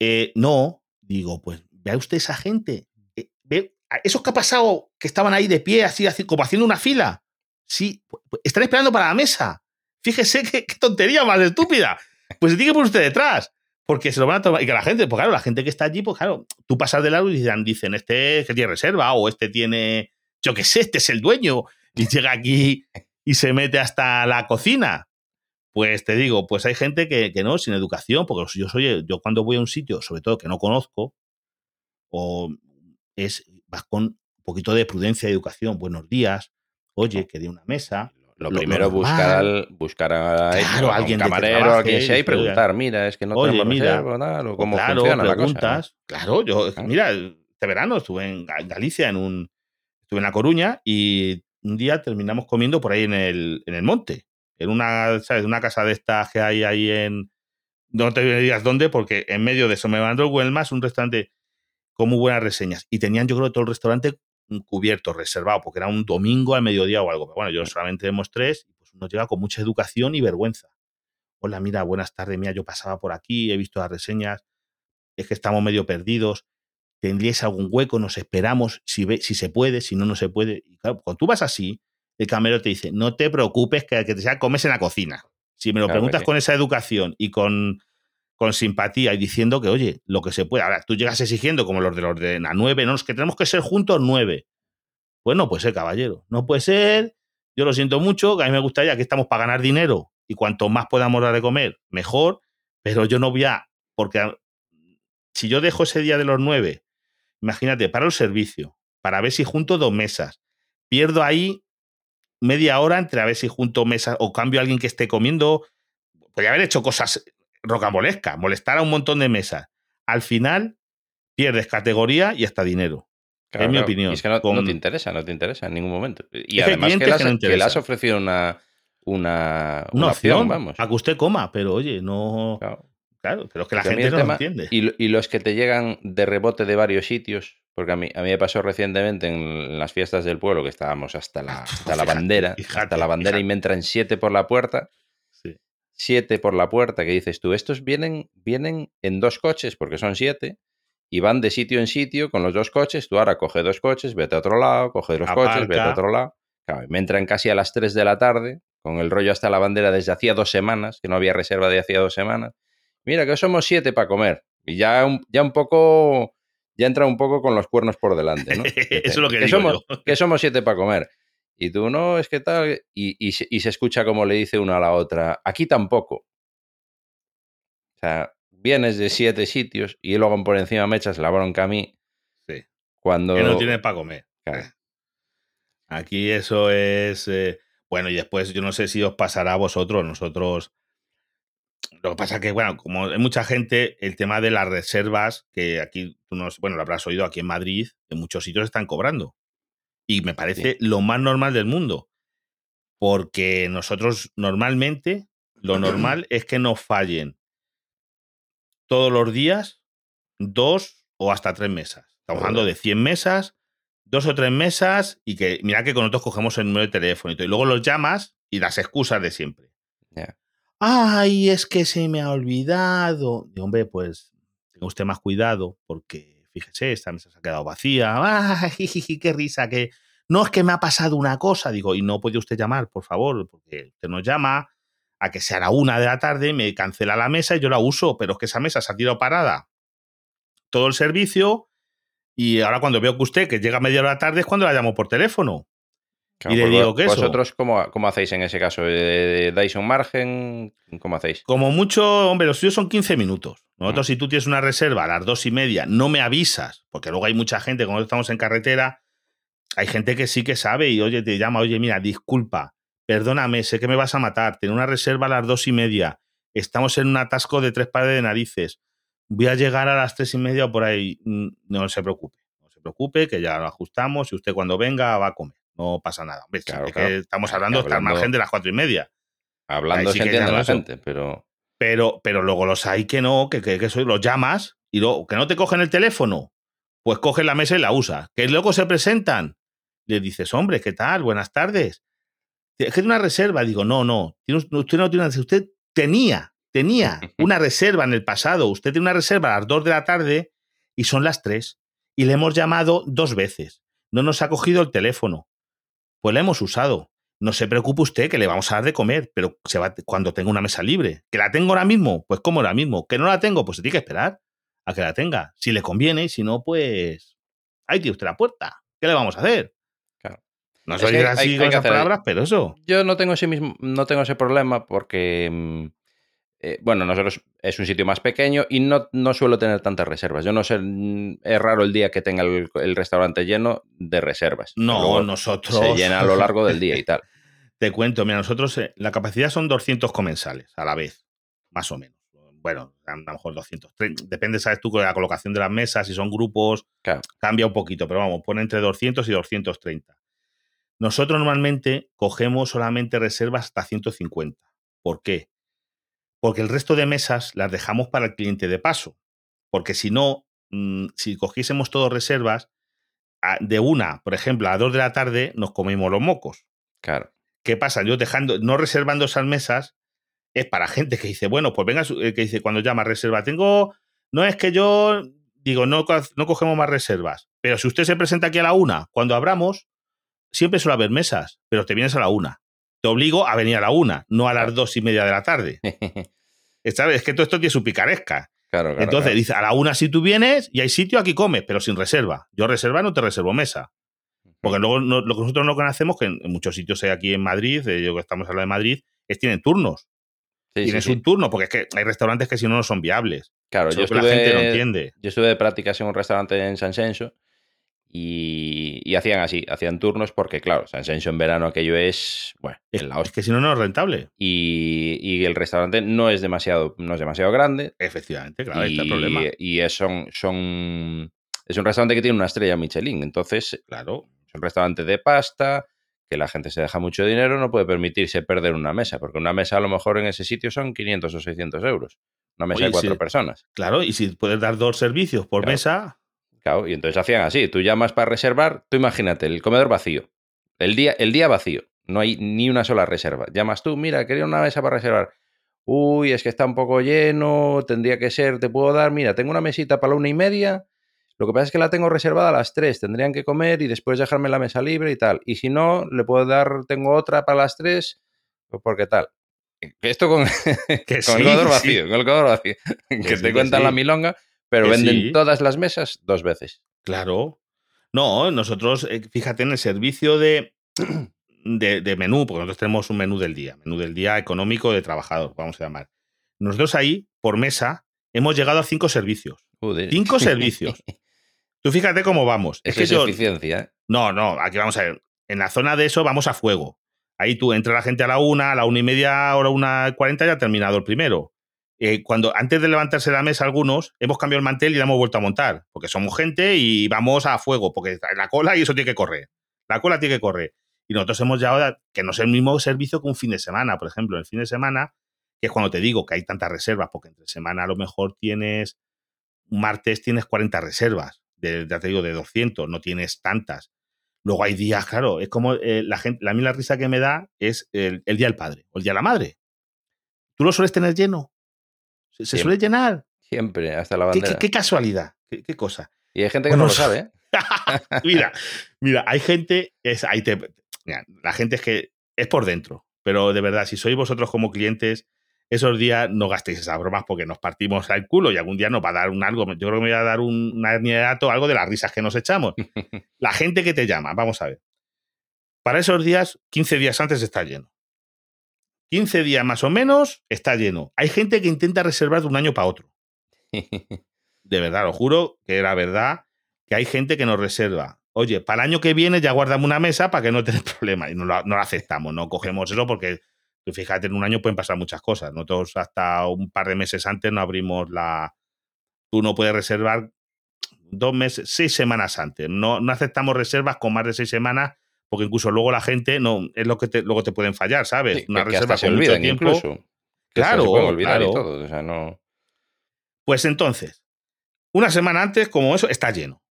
Speaker 2: Eh, no, digo, pues vea usted esa gente. Eh, ve, esos que ha pasado, que estaban ahí de pie, así, como haciendo una fila. Sí, están esperando para la mesa. Fíjese qué, qué tontería más estúpida. Pues se tiene poner usted detrás. Porque se lo van a tomar. Y que la gente, pues claro, la gente que está allí, pues claro, tú pasas de largo y dicen, dicen este que tiene reserva, o este tiene, yo qué sé, este es el dueño. Y llega aquí y se mete hasta la cocina. Pues te digo, pues hay gente que, que no, sin educación, porque yo soy, yo cuando voy a un sitio, sobre todo que no conozco, o es, vas con un poquito de prudencia y educación. Buenos días, oye, que de una mesa.
Speaker 3: Lo, primero, buscar, al, buscar a,
Speaker 2: Claro,
Speaker 3: a un
Speaker 2: alguien que
Speaker 3: camarero, a quien sea, y preguntar, mira, es que no
Speaker 2: oye,
Speaker 3: tenemos
Speaker 2: mira,
Speaker 3: reserva, tal, o cómo
Speaker 2: claro,
Speaker 3: funciona la cosa.
Speaker 2: preguntas. Claro, yo, mira, este verano estuve en Ga- Galicia, en un, estuve en La Coruña, y un día terminamos comiendo por ahí en el, en el monte. En una, ¿sabes? Una casa de estas que hay ahí en. No te digas dónde, porque en medio de eso me mandó el Huelmas, un restaurante con muy buenas reseñas. Y tenían, yo creo, todo el restaurante cubierto, reservado, porque era un domingo al mediodía o algo. Pero bueno, yo solamente éramos tres, y pues uno llega con mucha educación y vergüenza. Hola, mira, buenas tardes, mira, yo pasaba por aquí, he visto las reseñas, es que estamos medio perdidos. ¿Tendríais algún hueco? Nos esperamos, si, ve, si se puede, si no, no se puede. Y claro, cuando tú vas así, el camarero te dice, no te preocupes, que, que te sea comes en la cocina. Si me lo
Speaker 3: Claro
Speaker 2: preguntas
Speaker 3: sí.
Speaker 2: con esa educación y con, con simpatía y diciendo que, oye, lo que se puede. Ahora, tú llegas exigiendo como los de los de la 9, no, es que tenemos que ser juntos nueve. Pues no puede ser, caballero. No puede ser. Yo lo siento mucho, que a mí me gustaría que estamos para ganar dinero y cuanto más podamos dar de comer, mejor. Pero yo no voy a. Porque si yo dejo ese día de los nueve, imagínate, paro el servicio para ver si junto dos mesas. Pierdo ahí media hora entre a ver si junto mesas o cambio a alguien que esté comiendo. Podría haber hecho cosas rocambolescas, molestar a un montón de mesas. Al final, pierdes categoría y hasta dinero.
Speaker 3: Claro,
Speaker 2: es mi
Speaker 3: claro.
Speaker 2: opinión.
Speaker 3: Y es que no, te interesa, no te interesa en ningún momento. Y
Speaker 2: Es
Speaker 3: además que, le has,
Speaker 2: que no
Speaker 3: has ofrecido una, una,
Speaker 2: Una, opción,
Speaker 3: vamos.
Speaker 2: a que usted coma, pero oye, no.
Speaker 3: Claro.
Speaker 2: Claro, pero es que la
Speaker 3: Porque
Speaker 2: gente no lo entiende.
Speaker 3: Y, lo- y los que te llegan de rebote de varios sitios, porque a mí, a mí me pasó recientemente en las fiestas del pueblo que estábamos hasta la, hasta la bandera,
Speaker 2: fíjate,
Speaker 3: hasta la bandera y me entran siete por la puerta. Siete por la puerta, que dices tú, estos vienen, vienen en dos coches, porque son siete, y van de sitio en sitio con los dos coches, tú ahora coge dos coches, vete a otro lado, coge los coches, vete a otro lado. Claro, me entran casi a las 3 de la tarde, con el rollo hasta la bandera desde hacía dos semanas, que no había reserva de hacía dos semanas. Mira, que somos siete para comer. Y ya un, ya un poco, ya entra un poco con los cuernos por delante, ¿no?
Speaker 2: Eso es lo que, digo
Speaker 3: somos,
Speaker 2: yo.
Speaker 3: que somos siete para comer. Y tú, no, es que tal. Y, y se- y se escucha como le dice una a la otra, aquí tampoco. O sea, vienes de siete sitios y luego por encima me echas la bronca a mí
Speaker 2: Sí.
Speaker 3: cuando...
Speaker 2: Que no tiene para comer.
Speaker 3: Claro.
Speaker 2: Aquí eso es. eh, bueno, y después yo no sé si os pasará a vosotros, nosotros. Lo que pasa que, bueno, como hay mucha gente, el tema de las reservas, que aquí tú no, bueno, lo habrás oído aquí en Madrid, en muchos sitios están cobrando. Y me parece lo más normal del mundo. Porque nosotros normalmente, lo normal es que nos fallen todos los días dos o hasta tres mesas. Estamos hablando de 100 mesas, dos o tres mesas y que mira que con otros cogemos el número de teléfono y, todo, y luego los llamas y las excusas de siempre.
Speaker 3: Ya.
Speaker 2: Ay, es que se me ha olvidado. Y hombre, pues tenga usted más cuidado porque fíjese, esta mesa se ha quedado vacía. Ay, qué risa, que no es que me ha pasado una cosa. Digo, y no puede usted llamar, por favor, porque usted nos llama a que sea la una de la tarde, me cancela la mesa y yo la uso, pero es que esa mesa se ha tirado parada todo el servicio y ahora cuando veo que usted que llega a media hora de la tarde es cuando la llamo por teléfono.
Speaker 3: Claro,
Speaker 2: Y le digo que eso.
Speaker 3: ¿Vosotros cómo, cómo hacéis en ese caso? ¿Dais un margen? ¿Cómo hacéis?
Speaker 2: Como mucho, hombre, los suyos son 15 minutos. Nosotros,
Speaker 3: Mm.
Speaker 2: si tú tienes una reserva a las dos y media, no me avisas, porque luego hay mucha gente, cuando estamos en carretera, hay gente que sí que sabe y oye, te llama, oye, mira, disculpa, perdóname, sé que me vas a matar, tengo una reserva a las dos y media, estamos en un atasco de tres pares de narices, voy a llegar a las tres y media o por ahí. Mm, No se preocupe, no se preocupe, que ya lo ajustamos y usted cuando venga va a comer, no pasa nada. Hombre,
Speaker 3: Claro,
Speaker 2: es
Speaker 3: claro.
Speaker 2: que estamos hablando
Speaker 3: que
Speaker 2: hasta el
Speaker 3: hablando-
Speaker 2: margen de las cuatro y media.
Speaker 3: Hablando
Speaker 2: sí
Speaker 3: se entiende la gente, pero...
Speaker 2: Pero, pero luego los hay que no, que, que, que eso los llamas y luego que no te cogen el teléfono, pues cogen la mesa y la usas. Que luego se presentan, le dices, hombre, ¿qué tal? Buenas tardes. Es que tiene una reserva. Digo, no, no, usted no tiene una Usted tenía, tenía una reserva en el pasado. Usted tiene una reserva a las 2 de la tarde y son las 3. Y le hemos llamado dos veces. No nos ha cogido el teléfono. Pues la hemos usado. No se preocupe usted que le vamos a dar de comer, pero se va cuando tenga una mesa libre. ¿Que la tengo ahora mismo? Pues como ahora mismo. ¿Que no la tengo? Pues se tiene que esperar a que la tenga. Si le conviene y si no, pues ahí tiene usted la puerta. ¿Qué le vamos a hacer? No
Speaker 3: Es
Speaker 2: soy
Speaker 3: que hay-
Speaker 2: así
Speaker 3: hay
Speaker 2: con
Speaker 3: que
Speaker 2: esas palabras, pero eso.
Speaker 3: Yo no tengo ese mismo, no tengo ese problema porque, mm, eh, bueno, nosotros es un sitio más pequeño y no, no suelo tener tantas reservas. Yo no sé, mm, es raro el día que tenga el, el restaurante lleno de reservas.
Speaker 2: No,
Speaker 3: Luego
Speaker 2: nosotros.
Speaker 3: Se llena a lo largo del día y tal.
Speaker 2: Te cuento, mira, nosotros eh, la capacidad son 200 comensales a la vez, más o menos. Bueno, a lo mejor 230. Depende, sabes tú, con la colocación de las mesas, si son grupos,
Speaker 3: Claro.
Speaker 2: cambia un poquito, pero vamos, pone entre 200 y 230. Nosotros normalmente cogemos solamente reservas hasta 150. ¿Por qué? Porque el resto de mesas las dejamos para el cliente de paso. Porque si no, mm, si cogiésemos todas reservas, a- de una, por ejemplo, a dos de la tarde nos comemos los mocos.
Speaker 3: Claro.
Speaker 2: ¿Qué pasa? Yo dejando, no reservando esas mesas, es para gente que dice, bueno, pues venga, eh, que dice cuando llama reserva, tengo, no es que yo, digo, no, no cogemos más reservas, pero si usted se presenta aquí a la una, cuando abramos, siempre suele haber mesas, pero te vienes a la una. Te obligo a venir a la una, no a las dos y media de la tarde. ¿Sabes? Es que todo esto tiene su picaresca.
Speaker 3: Claro, claro,
Speaker 2: Entonces
Speaker 3: claro.
Speaker 2: dice, a la una si tú vienes y hay sitio, aquí comes, pero sin reserva. Yo reserva no te reservo mesa. Porque luego no- lo que nosotros no conocemos, que en, muchos sitios hay aquí en Madrid, eh, yo que estamos hablando de Madrid, es tienen turnos.
Speaker 3: Sí,
Speaker 2: Tienes
Speaker 3: sí.
Speaker 2: un turno, porque es que hay restaurantes que si no no son viables.
Speaker 3: Claro,
Speaker 2: Eso
Speaker 3: yo estuve,
Speaker 2: la gente no entiende.
Speaker 3: yo estuve de prácticas en un restaurante en San Senso y, y hacían así, hacían turnos porque, claro, San Senso en verano aquello es, bueno,
Speaker 2: Es,
Speaker 3: la
Speaker 2: es que si no, no es rentable.
Speaker 3: Y, y el restaurante no es demasiado, no es demasiado grande
Speaker 2: Efectivamente, claro, ahí
Speaker 3: y,
Speaker 2: está el problema.
Speaker 3: y es, son, son, es un restaurante que tiene una estrella Michelin, entonces
Speaker 2: Claro.
Speaker 3: es un restaurante de pasta, que la gente se deja mucho dinero, no puede permitirse perder una mesa, porque una mesa a lo mejor en ese sitio son 500 o 600 euros. Una mesa
Speaker 2: Oye,
Speaker 3: de cuatro personas.
Speaker 2: Claro, y si puedes dar dos servicios por
Speaker 3: Claro.
Speaker 2: mesa,
Speaker 3: Claro, y entonces hacían así, tú llamas para reservar, tú imagínate, el comedor vacío, el día, el día vacío, no hay ni una sola reserva. Llamas tú, mira, quería una mesa para reservar. Uy, es que está un poco lleno, tendría que ser, te puedo dar, mira, tengo una mesita para la una y media, lo que pasa es que la tengo reservada a las tres, tendrían que comer y después dejarme la mesa libre y tal. Y si no, le puedo dar, tengo otra para las tres, pues porque tal. Esto con,
Speaker 2: que
Speaker 3: con
Speaker 2: sí,
Speaker 3: el comedor
Speaker 2: sí.
Speaker 3: vacío, con el comedor vacío. Que, te cuentan la milonga, pero
Speaker 2: Que
Speaker 3: venden
Speaker 2: sí.
Speaker 3: todas las mesas dos veces.
Speaker 2: Claro. No, nosotros, eh, fíjate, en el servicio de, de, de menú, porque nosotros tenemos un menú del día, menú del día económico de trabajador, vamos a llamar. Nosotros ahí, por mesa, hemos llegado a cinco servicios.
Speaker 3: Joder.
Speaker 2: Cinco servicios. Tú fíjate cómo vamos. Es que
Speaker 3: es
Speaker 2: yo,
Speaker 3: eficiencia. ¿eh?
Speaker 2: no, no, aquí vamos a ver. En la zona de eso vamos a fuego. Ahí tú entra la gente a la una, a la una y media, hora una cuarenta ya ha terminado el primero. Eh, cuando antes de levantarse la mesa algunos, hemos cambiado el mantel y la hemos vuelto a montar. Porque somos gente y vamos a fuego, porque la cola y eso tiene que correr. La cola tiene que correr. Y nosotros hemos llegado a que no es el mismo servicio que un fin de semana. Por ejemplo, el fin de semana, que es cuando te digo que hay tantas reservas, porque entre semana a lo mejor tienes, un martes tienes 40 reservas, de, ya te digo, de 200, no tienes tantas. Luego hay días, claro, es como eh, la gente, la, mí risa que me da es el, el Día del Padre o el Día de la Madre. ¿Tú lo sueles tener lleno? ¿Se, suele llenar?
Speaker 3: Siempre, hasta la
Speaker 2: ¿Qué,
Speaker 3: bandera.
Speaker 2: qué- qué casualidad? ¿Qué, qué cosa?
Speaker 3: Y hay gente que
Speaker 2: Bueno,
Speaker 3: no lo sabe, ¿eh?
Speaker 2: mira, mira, hay gente, es, ahí te, mira, la gente es que es por dentro, pero de verdad, si sois vosotros como clientes, esos días no gastéis esas bromas porque nos partimos al culo y algún día nos va a dar un algo, yo creo que me va a dar un, una hernia de dato, algo de las risas que nos echamos. La gente que te llama, vamos a ver. Para esos días, 15 días antes está lleno. 15 días más o menos está lleno. Hay gente que intenta reservar de un año para otro. De verdad, lo juro que era verdad que hay gente que nos reserva. Oye, para el año que viene ya guardamos una mesa para que no tengas problema. Y no lo, no lo aceptamos, no cogemos eso porque, tú fíjate, en un año pueden pasar muchas cosas. Nosotros hasta un par de meses antes no abrimos la... Tú no puedes reservar dos meses, seis semanas antes. No, no aceptamos reservas con más de seis semanas porque incluso luego la gente no es lo que te, luego te pueden fallar, ¿sabes?
Speaker 3: Sí,
Speaker 2: una
Speaker 3: que- que
Speaker 2: reserva
Speaker 3: se
Speaker 2: con mucho tiempo.
Speaker 3: incluso. Que
Speaker 2: Claro,
Speaker 3: se olvidar y
Speaker 2: claro.
Speaker 3: todo. O sea, no...
Speaker 2: Pues entonces, una semana antes, como eso, está lleno.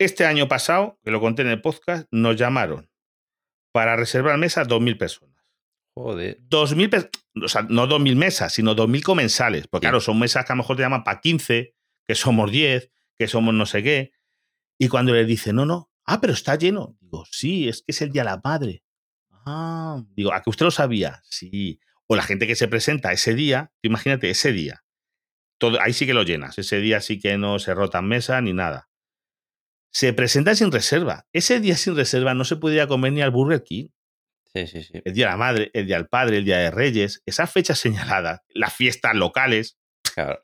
Speaker 2: Este año pasado, que lo conté en el podcast, nos llamaron para reservar mesas 2.000 personas.
Speaker 3: Joder.
Speaker 2: 2.000, pe- o sea, no 2.000 mesas, sino 2.000 comensales. Porque
Speaker 3: Sí.
Speaker 2: claro, son mesas que a lo mejor te llaman para 15, que somos 10, que somos no sé qué. Y cuando les dice, no, no, ah, pero está lleno. Digo, sí, es que es el Día de la Madre. Ah, digo, ¿a que usted lo sabía? Sí. O la gente que se presenta ese día, imagínate, ese día. Todo, ahí sí que lo llenas. Ese día sí que no se rotan mesas ni nada. se presenta sin reserva. Ese día sin reserva no se podía comer ni al Burger King.
Speaker 3: Sí, sí, sí.
Speaker 2: El día de la madre, el día del padre, el día de Reyes, esas fechas señaladas, las fiestas locales.
Speaker 3: Claro.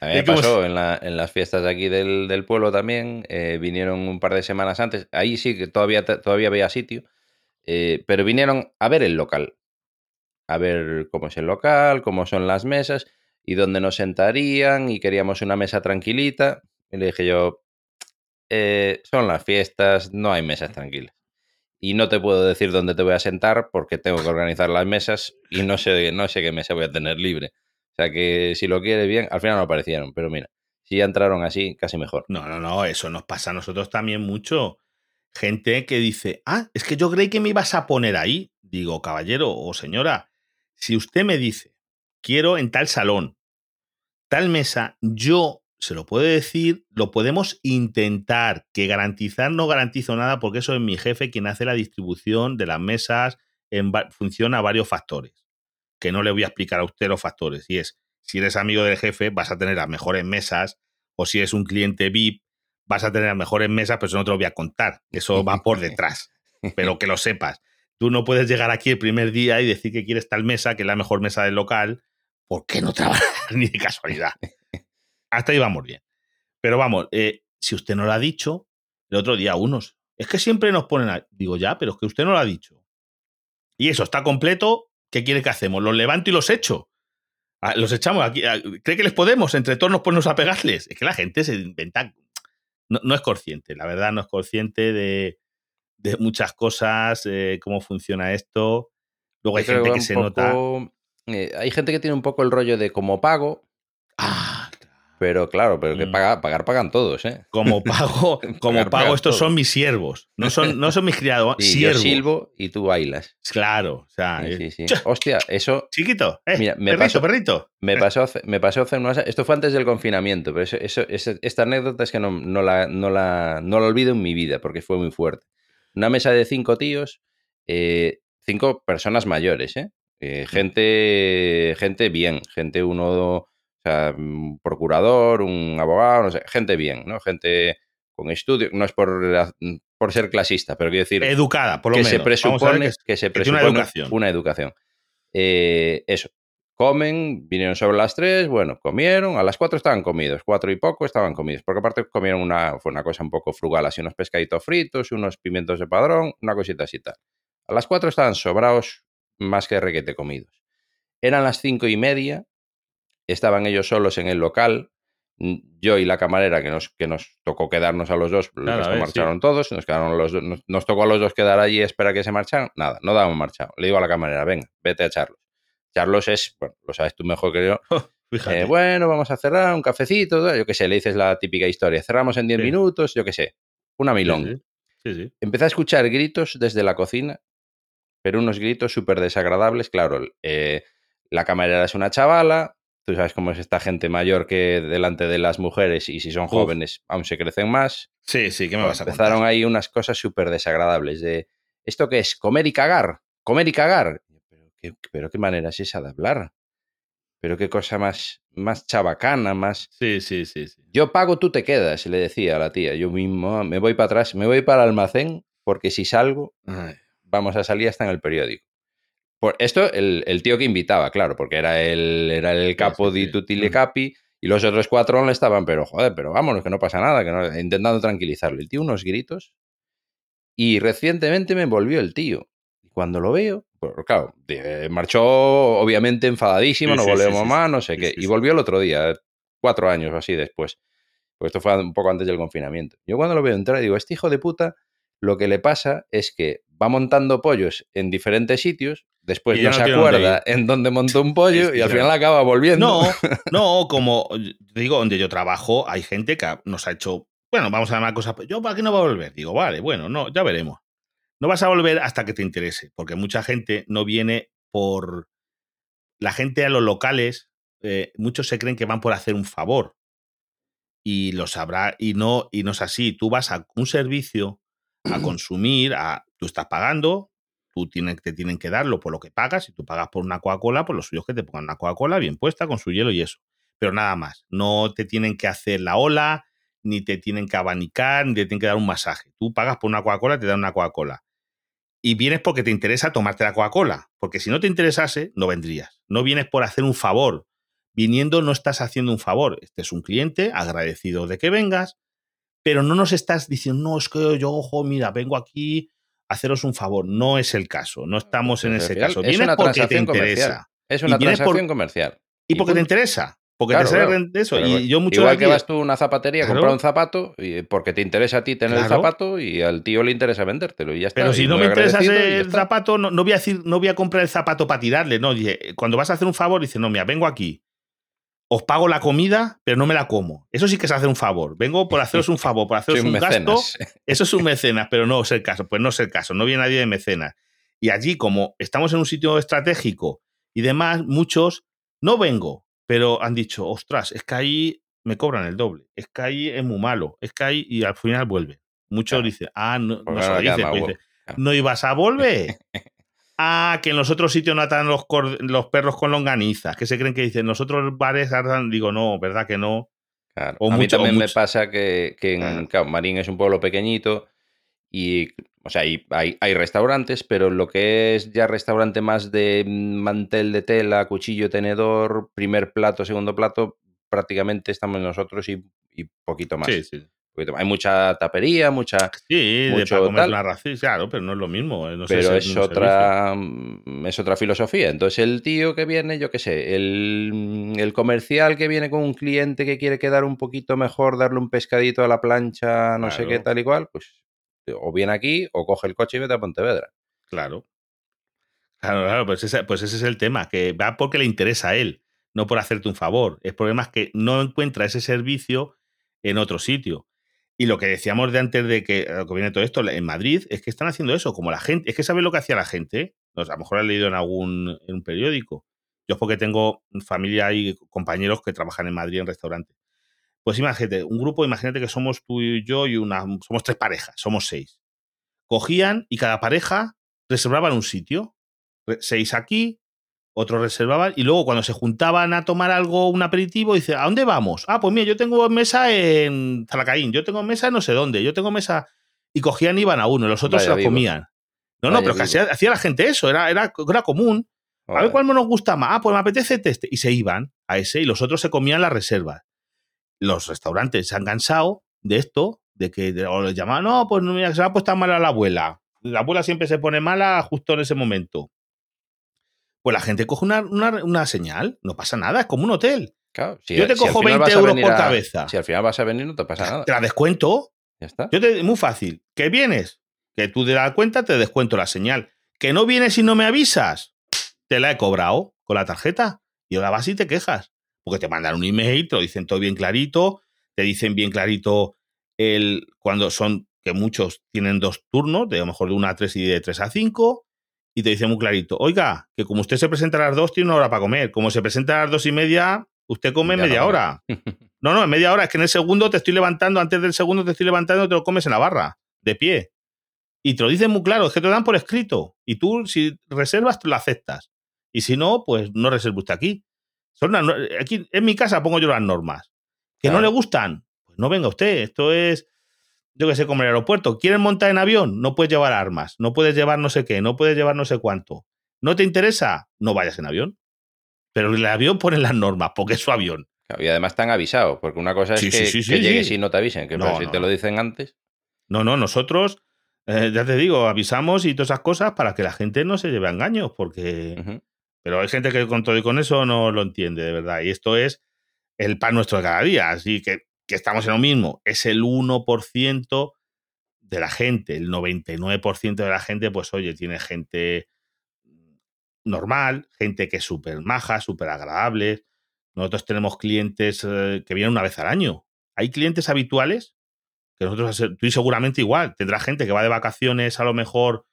Speaker 3: A mí me pasó en, la- en las fiestas de aquí del, del pueblo también. eh, vinieron un par de semanas antes. Ahí sí que todavía, todavía había sitio. eh, pero vinieron a ver el local. A ver cómo es el local, cómo son las mesas y dónde nos sentarían. Y queríamos una mesa tranquilita. Y le dije yo, eh, son las fiestas, no hay mesas tranquilas. Y no te puedo decir dónde te voy a sentar porque tengo que organizar las mesas y no sé, no sé qué mesa voy a tener libre. O sea que si lo quieres bien, al final no aparecieron, pero mira, si ya entraron así, casi mejor.
Speaker 2: No, no, no, eso nos pasa a nosotros también mucho. Gente que dice, ah, es que yo creí que me ibas a poner ahí. Digo, caballero o señora, si usted me dice, quiero en tal salón, tal mesa, yo se lo puedo decir, lo podemos intentar, que garantizar no garantizo nada porque eso es mi jefe quien hace la distribución de las mesas en función a varios factores, que no le voy a explicar a usted los factores, y es, si eres amigo del jefe vas a tener las mejores mesas, o si eres un cliente VIP vas a tener las mejores mesas, pero eso no te lo voy a contar, eso va por detrás, pero que lo sepas. Tú no puedes llegar aquí el primer día y decir que quieres tal mesa, que es la mejor mesa del local, porque no dar ni de casualidad. Hasta ahí vamos bien. Pero vamos, eh, si usted no lo ha dicho, el otro día unos, es que siempre nos ponen a... Digo, ya, pero es que usted no lo ha dicho. Y eso está completo, ¿qué quiere que hacemos? ¿Los levanto y los echo? Ah, Los echamos aquí. ah, ¿Cree que les podemos? Entre todos nos ponemos a pegarles. Es que la gente se inventa... No, no es consciente, la verdad no es consciente de, de muchas cosas, eh, cómo funciona esto. Luego hay gente que se nota...
Speaker 3: eh, hay gente que tiene un poco el rollo de como pago, pero claro, pero que
Speaker 2: Mm.
Speaker 3: paga- pagar pagan todos, ¿eh?
Speaker 2: como pago, como
Speaker 3: Pagar,
Speaker 2: pago, estos son mis siervos. No son, no son mis criados,
Speaker 3: yo
Speaker 2: siervos.
Speaker 3: silbo y tú bailas.
Speaker 2: Claro, o sea,
Speaker 3: Sí,
Speaker 2: eh,
Speaker 3: sí, sí. Hostia, eso
Speaker 2: chiquito, eh,
Speaker 3: Mira, me
Speaker 2: perrito,
Speaker 3: pasó-
Speaker 2: perrito.
Speaker 3: Me pasó, hace- me pasó hace Esto fue antes del confinamiento, pero eso, eso- esta anécdota es que no, no la, no, la, no la olvido en mi vida porque fue muy fuerte. Una mesa de cinco tíos, eh, cinco personas mayores, ¿eh? Eh, gente, gente bien, gente uno, sea, un procurador, un abogado, no sé, gente bien, ¿no? Gente con estudio, no es por, por ser clasista, pero quiero decir
Speaker 2: Educada, por lo
Speaker 3: que
Speaker 2: menos.
Speaker 3: se presupone
Speaker 2: que-
Speaker 3: que, se
Speaker 2: una
Speaker 3: presupone
Speaker 2: educación.
Speaker 3: una educación. Eh, eso. Comen, vinieron sobre las 3, bueno, comieron, a las 4 estaban comidos, 4 y poco estaban comidos, porque aparte comieron una, fue una cosa un poco frugal, así unos pescaditos fritos, unos pimientos de padrón, una cosita así tal. A las 4 estaban sobrados más que requete comidos. Eran las cinco y media, estaban ellos solos en el local, yo y la camarera, que nos, que nos tocó quedarnos a los dos, el resto
Speaker 2: a ver,
Speaker 3: marcharon todos, nos, quedaron los nos, nos tocó a los dos quedar allí y esperar a que se marcharan, nada, no dábamos marchado. Le digo a la camarera, venga, vete a Charlos. Charlos es, bueno, lo sabes tú mejor que yo,
Speaker 2: Fíjate.
Speaker 3: eh, bueno, vamos a cerrar un cafecito, yo qué sé, le dices la típica historia, cerramos en 10
Speaker 2: Sí.
Speaker 3: minutos, yo qué sé, una milonga.
Speaker 2: sí.
Speaker 3: Empecé a escuchar gritos desde la cocina, pero unos gritos súper desagradables. Claro, eh, la camarera es una chavala, tú sabes cómo es esta gente mayor que delante de las mujeres y si son
Speaker 2: Uf.
Speaker 3: jóvenes aún se crecen más.
Speaker 2: Sí, sí, ¿qué me vas a
Speaker 3: Empezaron
Speaker 2: contar?
Speaker 3: ahí unas cosas súper desagradables de, ¿esto qué es? Comer y cagar, comer y cagar. Pero qué, pero qué manera es esa de hablar. Pero qué cosa más, más chabacana, más...
Speaker 2: Sí, sí, sí, sí.
Speaker 3: Yo pago, tú te quedas, le decía a la tía. Yo mismo me voy para atrás, me voy para el almacén porque si salgo
Speaker 2: Ay,
Speaker 3: vamos a salir hasta en el periódico. Por esto, el, el tío que invitaba, claro, porque era el, era el capo
Speaker 2: sí,
Speaker 3: di
Speaker 2: sí.
Speaker 3: tutti le
Speaker 2: Mm.
Speaker 3: capi y los otros cuatro le estaban, pero joder, pero vámonos, que no pasa nada, que no, intentando tranquilizarlo. El tío unos gritos y recientemente me envolvió el tío. Y cuando lo veo, pues, claro, de- marchó obviamente enfadadísimo,
Speaker 2: Sí,
Speaker 3: no volvemos más, no sé qué. y volvió el otro día, cuatro años o así después. Pues esto fue un poco antes del confinamiento. Yo cuando lo veo entrar digo, este hijo de puta, lo que le pasa es que va montando pollos en diferentes sitios, después no
Speaker 2: no
Speaker 3: se acuerda en dónde montó un pollo y al final acaba volviendo.
Speaker 2: No, no, como digo, donde yo trabajo, hay gente que nos ha hecho, bueno, vamos a llamar cosas, yo para qué no va a volver. Digo, vale, bueno, no, ya veremos. No vas a volver hasta que te interese, porque mucha gente no viene por... La gente a los locales, eh, muchos se creen que van por hacer un favor. Y lo sabrá, y no, y no es así. Tú vas a un servicio a consumir, a, tú estás pagando, te tienen que darlo por lo que pagas. Si tú pagas por una Coca-Cola, pues lo suyo es que te pongan una Coca-Cola bien puesta, con su hielo y eso. Pero nada más. No te tienen que hacer la ola, ni te tienen que abanicar, ni te tienen que dar un masaje. Tú pagas por una Coca-Cola, te dan una Coca-Cola. Y vienes porque te interesa tomarte la Coca-Cola. Porque si no te interesase, no vendrías. No vienes por hacer un favor. Viniendo no estás haciendo un favor. Este es un cliente agradecido de que vengas, pero no nos estás diciendo, no, es que yo, ojo, mira, vengo aquí haceros un favor. No es el caso. No estamos en ese caso. Vienes porque te interesa.
Speaker 3: Es una transacción comercial.
Speaker 2: Y porque te interesa. Porque te sale eso. y yo mucho
Speaker 3: igual que vas tú a una zapatería a comprar un zapato, y porque te interesa a ti tener el zapato y al tío le interesa vendértelo. Y ya está.
Speaker 2: Pero si no me interesa el zapato, no, voy a decir, no voy a comprar el zapato para tirarle. No, cuando vas a hacer un favor, dices, no, mira, vengo aquí. Os pago la comida, pero no me la como. Eso sí que es hacer un favor. Vengo por haceros un favor, por haceros un, gasto. Eso es un mecenas, pero no es el caso. Pues no es el caso. No viene nadie de mecenas. Y allí, como estamos en un sitio estratégico y demás, muchos no vengo pero han dicho, ostras, es que ahí me cobran el doble, es que ahí es muy malo, es que ahí, y al final vuelve. Muchos dicen, ah, no, no se dice, dice, no ibas a volver. ah, que en los otros sitios no atan los, los perros con longanizas, que se creen que dicen, nosotros bares atan, digo, no, ¿verdad que no?
Speaker 3: Claro. a mí también me pasa que, en Marín es un pueblo pequeñito y, o sea, hay, hay, restaurantes, pero lo que es ya restaurante más de mantel de tela, cuchillo, tenedor, primer plato, segundo plato, prácticamente estamos nosotros y, poquito más. Sí, sí. Hay mucha tapería, mucha.
Speaker 2: Sí, mucho de comer la ración, claro, pero no es lo mismo. Eh,
Speaker 3: pero es, otra, mm, es otra filosofía. Entonces, el tío que viene, yo qué sé, el, el, comercial que viene con un cliente que quiere quedar un poquito mejor, darle un pescadito a la plancha, no sé qué, tal y cual, pues o viene aquí o coge el coche y vete a Pontevedra.
Speaker 2: Claro. Claro, claro, pues ese, pues ese es el tema, que va porque le interesa a él, no por hacerte un favor. El problema es que no encuentra ese servicio en otro sitio. Y lo que decíamos de antes de que, que viene todo esto, en Madrid, es que están haciendo eso, como la gente, es que sabes lo que hacía la gente, a lo mejor has leído en algún en un periódico. Yo es porque tengo familia y compañeros que trabajan en Madrid en restaurantes. Pues imagínate, un grupo, imagínate que somos tú y yo y una, somos tres parejas, somos seis. Cogían y cada pareja reservaban un sitio. Seis aquí, otros reservaban y luego cuando se juntaban a tomar algo, un aperitivo, dice, ¿a dónde vamos? Ah, pues mira, yo tengo mesa en Zalacaín, yo tengo mesa no sé dónde, yo tengo mesa... Y cogían y iban a uno, los otros se la comían. No, no, pero que hacía, hacía, la gente eso, era, era, era común. A ver cuál nos gusta más. Ah, pues me apetece este. Y se iban a ese y los otros se comían las reservas los restaurantes se han cansado de esto, de que o les llaman, no, pues mira, se ha puesto mala la abuela. La abuela siempre se pone mala justo en ese momento. Pues la gente coge una, señal, no pasa nada, es como un hotel.
Speaker 3: Claro,
Speaker 2: yo te cojo 20 euros por cabeza.
Speaker 3: Si al final vas a venir, no te pasa nada.
Speaker 2: Te la descuento.
Speaker 3: Ya está.
Speaker 2: Yo te, muy fácil. ¿Que vienes? Que tú de la cuenta te descuento la señal. ¿Que no vienes y no me avisas? Te la he cobrado con la tarjeta. Y ahora vas y te quejas porque te mandan un email, te lo dicen todo bien clarito, te dicen bien clarito el, cuando son, que muchos tienen dos turnos, de a lo mejor de 1 a 3 y de 3 a 5, y te dicen muy clarito, oiga, que como usted se presenta a las 2, tiene una hora para comer, como se presenta a las 2 y media, usted come media hora. No, no, en media hora, es que en el segundo te estoy levantando, antes del segundo te estoy levantando, te lo comes en la barra, de pie. Y te lo dicen muy claro, es que te lo dan por escrito. Y tú, si reservas, lo aceptas. Y si no, pues no reserva usted aquí aquí en mi casa pongo yo las normas. ¿Que no le gustan? Pues no venga usted. Esto es, yo que sé, como el aeropuerto. ¿Quieren montar en avión? No puedes llevar armas, no puedes llevar no sé qué, no puedes llevar no sé cuánto. ¿No te interesa? No vayas en avión. Pero el avión pone las normas, porque es su avión.
Speaker 3: Y además están avisados, porque una cosa es que, llegues y no te avisen, que no, si te lo dicen antes.
Speaker 2: No, no, nosotros, eh, ya te digo, avisamos y todas esas cosas para que la gente no se lleve a engaños, porque pero hay gente que con todo y con eso no lo entiende, de verdad. Y esto es el pan nuestro de cada día. Así que, que estamos en lo mismo. Es el 1% de la gente. El 99% de la gente, pues oye, tiene gente normal, gente que es súper maja, súper agradable. Nosotros tenemos clientes eh, que vienen una vez al año. Hay clientes habituales que nosotros, tú seguramente igual, tendrá gente que va de vacaciones a lo mejor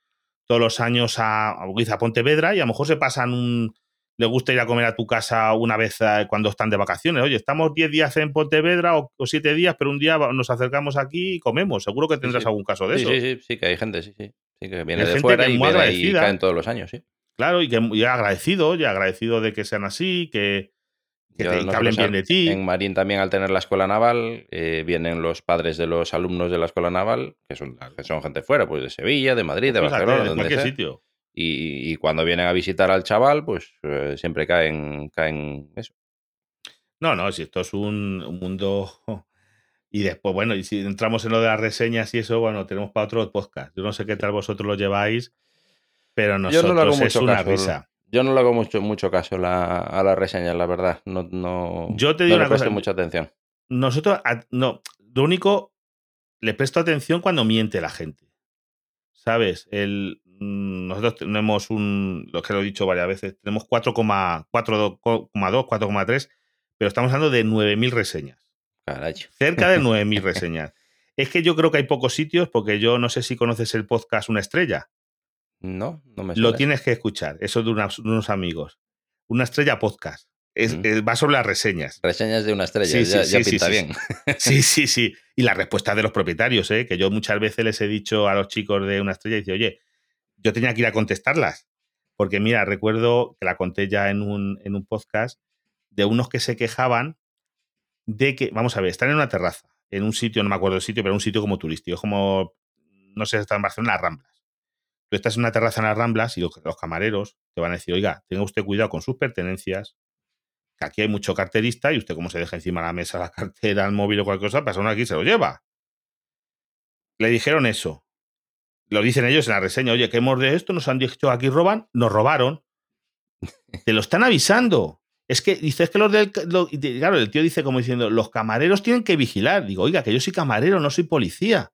Speaker 2: todos los años a, a Pontevedra y a lo mejor se pasan un... Le gusta ir a comer a tu casa una vez eh, cuando están de vacaciones. Oye, estamos 10 días en Pontevedra o, 7 días, pero un día nos acercamos aquí y comemos. Seguro que tendrás algún caso de eso.
Speaker 3: Sí, sí, sí, que hay gente, sí, sí. sí que viene de fuera y, viene caen todos los años, sí.
Speaker 2: Claro, y que y agradecido, y agradecido de que sean así, que, Que,
Speaker 3: Yo-
Speaker 2: te- que
Speaker 3: nosotros
Speaker 2: hablen bien de ti.
Speaker 3: En Marín también, al tener la escuela naval, eh, vienen los padres de los alumnos de la escuela naval, que son, que son gente fuera, pues de Sevilla, de Madrid, de
Speaker 2: Fíjate,
Speaker 3: Barcelona,
Speaker 2: de
Speaker 3: donde
Speaker 2: cualquier
Speaker 3: sea.
Speaker 2: sitio.
Speaker 3: Y, y cuando vienen a visitar al chaval, pues eh, siempre caen, caen eso.
Speaker 2: No, no, si esto es un, un mundo. Y después, bueno, y si entramos en lo de las reseñas y eso, bueno, tenemos para otro podcast. Yo no sé qué tal vosotros lo lleváis, pero
Speaker 3: Yo
Speaker 2: nosotros
Speaker 3: no le hago
Speaker 2: es una
Speaker 3: caso.
Speaker 2: risa.
Speaker 3: Yo no le hago mucho, mucho caso la- a las reseñas, la verdad. No, no,
Speaker 2: Yo te digo
Speaker 3: no le
Speaker 2: una cosa.
Speaker 3: presto mucha atención.
Speaker 2: Nosotros, a- no, lo único, le presto atención cuando miente la gente. ¿Sabes? El, nosotros tenemos un, lo que lo he dicho varias veces, tenemos 4,2, 4,3, pero estamos hablando de 9.000 reseñas.
Speaker 3: Caray.
Speaker 2: Cerca de 9.000 reseñas. Es que yo creo que hay pocos sitios, porque yo no sé si conoces el podcast Una Estrella.
Speaker 3: No, no me
Speaker 2: Lo
Speaker 3: suena.
Speaker 2: tienes que escuchar, eso de, unos amigos. Una Estrella Podcast. Es-
Speaker 3: Mm.
Speaker 2: es- va sobre las reseñas.
Speaker 3: Reseñas de una estrella,
Speaker 2: Sí, sí,
Speaker 3: ya,
Speaker 2: sí,
Speaker 3: pinta bien.
Speaker 2: Sí, sí, sí. Y la respuesta de los propietarios, ¿eh? que yo muchas veces les he dicho a los chicos de una estrella, dice, oye, yo tenía que ir a contestarlas. Porque mira, recuerdo que la conté ya en un, en un podcast de unos que se quejaban de que, vamos a ver, están en una terraza, en un sitio, no me acuerdo el sitio, pero un sitio como turístico, como, no sé, está en Barcelona, las Ramblas. Tú estás en una terraza en las Ramblas y los, camareros te van a decir, oiga, tenga usted cuidado con sus pertenencias, que aquí hay mucho carterista y usted como se deja encima de la mesa la cartera, el móvil o cualquier cosa, pasa uno aquí y se lo lleva. Le dijeron eso. Lo dicen ellos en la reseña, oye, que hemos de esto, nos han dicho aquí roban, nos robaron. Te lo están avisando. Es que dices que los del. lo- claro, el tío dice como diciendo, los camareros tienen que vigilar. Digo, oiga, que yo soy camarero, no soy policía.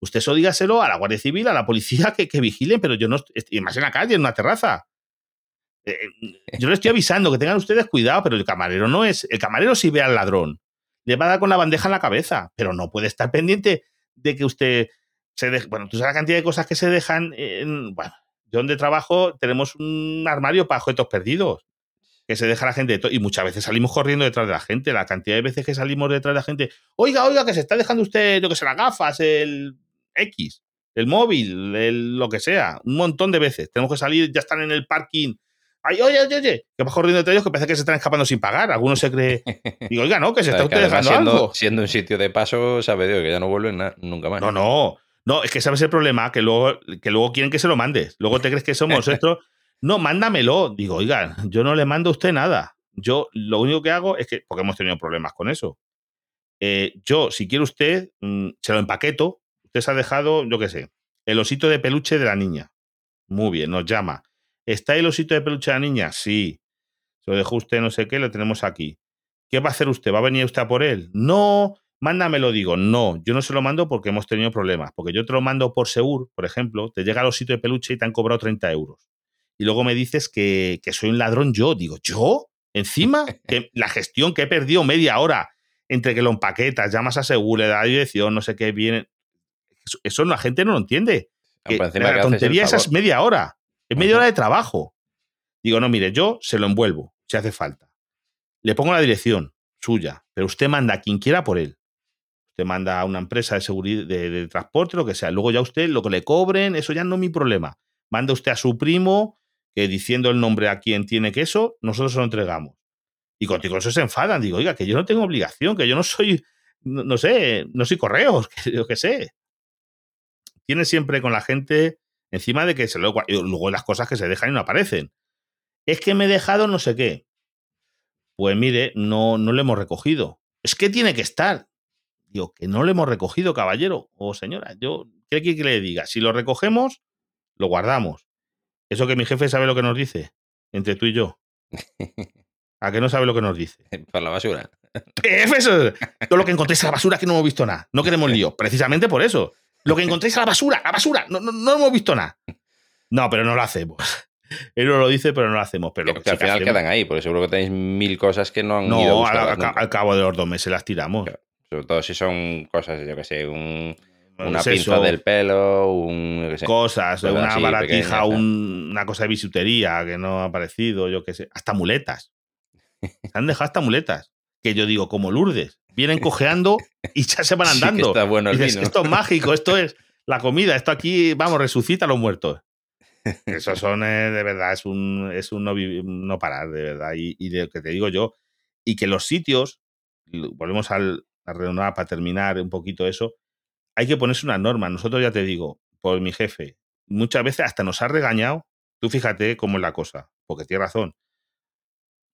Speaker 2: Usted eso dígaselo a la Guardia Civil, a la policía que, que vigilen, pero yo no. Y más en la calle, en una terraza. Eh, eh, yo le estoy avisando que tengan ustedes cuidado, pero el camarero no es. El camarero si ve al ladrón, le va a dar con la bandeja en la cabeza, pero no puede estar pendiente de que usted se. Bueno, tú sabes la cantidad de cosas que se dejan en. Bueno, yo donde trabajo tenemos un armario para objetos perdidos. Que se deja la gente de y muchas veces salimos corriendo detrás de la gente. La cantidad de veces que salimos detrás de la gente, oiga, oiga, que se está dejando usted, yo que sé, las gafas, el X, el móvil, el, lo que sea. Un montón de veces. Tenemos que salir, ya están en el parking. Ay, oye, oye, oye, que vas corriendo entre ellos que parece que se están escapando sin pagar. Algunos se cree. Digo, oiga, no, que se está usted dejando
Speaker 3: siendo,
Speaker 2: algo.
Speaker 3: siendo un sitio de paso, sabe Dios que ya no vuelven nunca más.
Speaker 2: No, no. No, es que sabes el problema, que luego, que luego quieren que se lo mandes. Luego te crees que somos esto. No, mándamelo. Digo, oiga, yo no le mando a usted nada. Yo lo único que hago es que, porque hemos tenido problemas con eso. Eh, yo, si quiere usted, mm, se lo empaqueto. Usted se ha dejado, yo qué sé, el osito de peluche de la niña. Muy bien, nos llama. ¿Está el osito de peluche de la niña? Sí. Se lo dejó usted, no sé qué, lo tenemos aquí. ¿Qué va a hacer usted? ¿Va a venir usted a por él? No, mándamelo, digo. No, yo no se lo mando porque hemos tenido problemas. Porque yo te lo mando por Segur, por ejemplo, te llega el osito de peluche y te han cobrado 30 euros. Y luego me dices que, que soy un ladrón yo. Digo, ¿yo? Encima, que la gestión que he perdido media hora entre que lo empaquetas, llamas a Segur, le da dirección, no sé qué, viene. Eso, eso la gente no lo entiende. Que
Speaker 3: encima que
Speaker 2: la
Speaker 3: haces el
Speaker 2: tontería esa es media hora. Es media hora de trabajo. Digo, no, mire, yo se lo envuelvo, si hace falta. Le pongo la dirección suya, pero usted manda a quien quiera por él. Usted manda a una empresa de seguridad, de, transporte, lo que sea. Luego ya usted, lo que le cobren, eso ya no es mi problema. Manda usted a su primo, que diciendo el nombre a quien tiene que eso, nosotros se lo entregamos. Y contigo eso se enfadan. Digo, oiga, que yo no tengo obligación, que yo no soy, no, no sé, no soy correos, que yo qué sé. Tiene siempre con la gente encima de que se luego las cosas que se dejan y no aparecen. Es que me he dejado no sé qué. Pues mire, no, no lo hemos recogido. Es que tiene que estar. Digo, que no lo hemos recogido, caballero o señora. Yo, ¿qué quiere que le diga? Si lo recogemos, lo guardamos. Eso que mi jefe sabe lo que nos dice, entre tú y yo. ¿A que no sabe lo que nos dice?
Speaker 3: Por la basura.
Speaker 2: Eso, todo lo que encontréis en la basura que no hemos visto nada. No queremos lío. Precisamente por eso. Lo que encontréis en la basura, la basura, no, no, no hemos visto nada. No, pero no lo hacemos. Él no lo dice, pero no lo hacemos. Pero
Speaker 3: Que, al final
Speaker 2: hacemos-
Speaker 3: quedan ahí, porque seguro que tenéis mil cosas que no han ido a
Speaker 2: No, al,
Speaker 3: buscar
Speaker 2: al- cabo de los dos meses las tiramos.
Speaker 3: Claro. Sobre todo si son cosas, yo que sé, un- una
Speaker 2: Es
Speaker 3: pinza
Speaker 2: eso,
Speaker 3: del pelo, un. yo qué sé.
Speaker 2: cosas, una
Speaker 3: así,
Speaker 2: baratija, un- una cosa de bisutería que no ha aparecido, yo qué sé. Hasta muletas. Se han dejado hasta muletas. Que yo digo, como Lourdes. Vienen cojeando y ya se van
Speaker 3: Sí que
Speaker 2: andando.
Speaker 3: está bueno el
Speaker 2: Dices,
Speaker 3: vino.
Speaker 2: esto es mágico, esto es la comida, esto aquí, vamos, resucita a los muertos. Eso son, eh, de verdad, es un, es un no, no parar, de verdad. Y, y de lo que te digo yo, y que los sitios, volvemos al, a redondar para terminar un poquito eso, hay que ponerse una norma. Nosotros ya te digo, por mi jefe, muchas veces hasta nos ha regañado. Tú fíjate cómo es la cosa, porque tiene razón.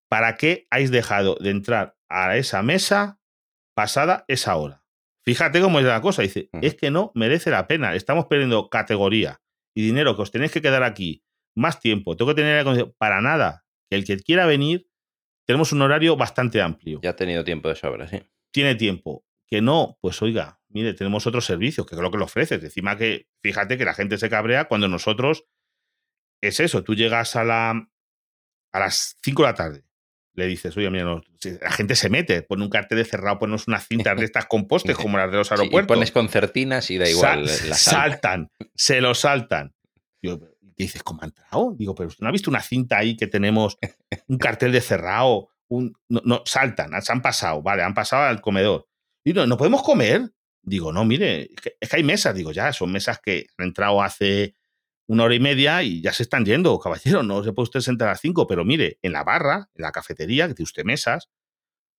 Speaker 2: ¿Para qué habéis dejado de entrar a esa mesa pasada esa hora? Fíjate cómo es la cosa. Dice, es que no merece la pena. Estamos perdiendo categoría y dinero que os tenéis que quedar aquí más tiempo. Tengo que tener para nada. Que el que quiera venir, tenemos un horario bastante amplio.
Speaker 3: Ya ha tenido tiempo de sobra, sí.
Speaker 2: Tiene tiempo. Que no, pues oiga, mire, tenemos otros servicios, que es lo que le ofreces. Encima que, fíjate que la gente se cabrea cuando nosotros, es eso, tú llegas a, la, a las 5 de la tarde, le dices, oye, mira, la gente se mete, pone un cartel de cerrado, pones unas cintas de estas compostes como las de los aeropuertos.
Speaker 3: pones concertinas y da igual. la
Speaker 2: saltan, se lo saltan. y dices, ¿cómo ha entrado? Digo, pero usted no ha visto una cinta ahí que tenemos un cartel de cerrado, un, no, saltan, se han pasado, vale, han pasado al comedor. Y no, ¿no podemos comer? Digo, no, mire, es que, hay mesas, digo, ya, son mesas que han entrado hace una hora y media y ya se están yendo, caballero, no se puede usted sentar a cinco, pero mire, en la barra, en la cafetería, que tiene usted mesas,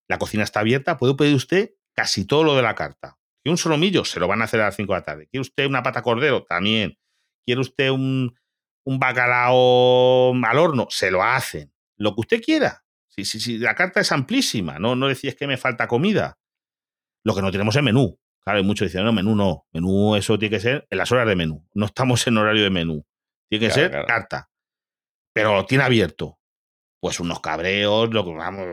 Speaker 2: la cocina está abierta, puede pedir usted casi todo lo de la carta. ¿Quiere un solomillo? Se lo van a hacer a las cinco de la tarde. ¿Quiere usted una pata cordero? También. ¿Quiere usted un, un bacalao al horno? Se lo hacen. Lo que usted quiera. Si, sí, sí, la carta es amplísima, no, no decís que me falta comida. Lo que no tenemos es menú. Claro, muchos dicen, no, menú no. Menú, eso tiene que ser en las horas de menú. No estamos en horario de menú. Tiene que ser carta. Pero lo tiene abierto. Pues unos cabreos, lo que vamos.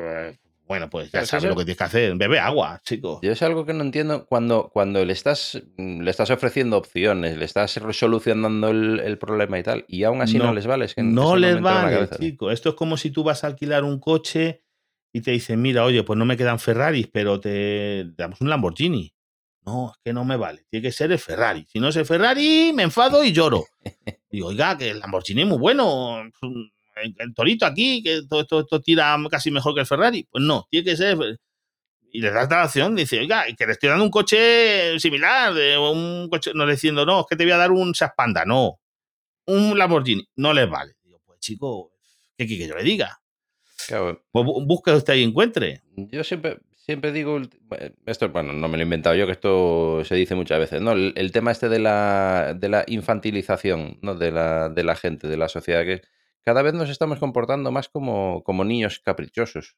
Speaker 2: Bueno, pues ya sabes lo que tienes que hacer. Bebe agua, chicos.
Speaker 3: Yo es algo que no entiendo cuando, cuando le, estás, le estás ofreciendo opciones, le estás solucionando el, problema y tal, y aún así no, les vale.
Speaker 2: no les vale, chicos. Esto es como si tú vas a alquilar un coche y te dicen, mira, oye, pues no me quedan Ferraris, pero te damos un Lamborghini. No, es que no me vale. Tiene que ser el Ferrari. Si no es el Ferrari, me enfado y lloro. Digo, oiga, que el Lamborghini es muy bueno. El, torito aquí, que todo esto, tira casi mejor que el Ferrari. Pues no, tiene que ser. Y le das la opción, dice, oiga, que le estoy dando un coche similar, de un coche, no diciendo, no, es que te voy a dar un Seat Panda, no. Un Lamborghini, no les vale. Digo, pues chico, ¿qué quiere que yo le diga? Claro. Pues busque usted y encuentre.
Speaker 3: Yo siempre, siempre digo, esto, bueno, no me lo he inventado yo, que esto se dice muchas veces, ¿no? El, tema este de la, de la infantilización, ¿no? De la, de la gente, de la sociedad, que cada vez nos estamos comportando más como, como niños caprichosos.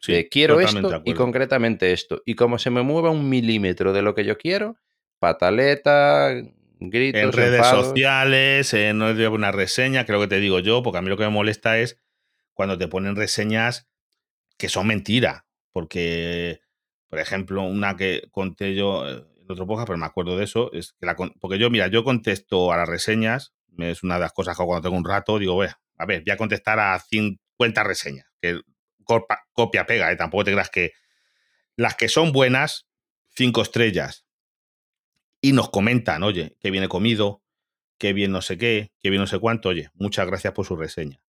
Speaker 3: Sí, quiero esto y concretamente esto. Y como se me mueva un milímetro de lo que yo quiero, pataleta, gritos.
Speaker 2: En redes sociales, en una reseña, creo que te digo yo, porque a mí lo que me molesta es cuando te ponen reseñas que son mentiras porque, por ejemplo, una que conté yo eh, en otro podcast, pero me acuerdo de eso, es que la, porque yo, mira, yo contesto a las reseñas, es una de las cosas que cuando tengo un rato, digo, a ver, voy a contestar a 50 reseñas, que copia, pega, ¿eh? tampoco te creas que las que son buenas, cinco estrellas, y nos comentan, oye, qué viene comido, qué bien no sé qué, qué bien no sé cuánto, oye, muchas gracias por su reseña.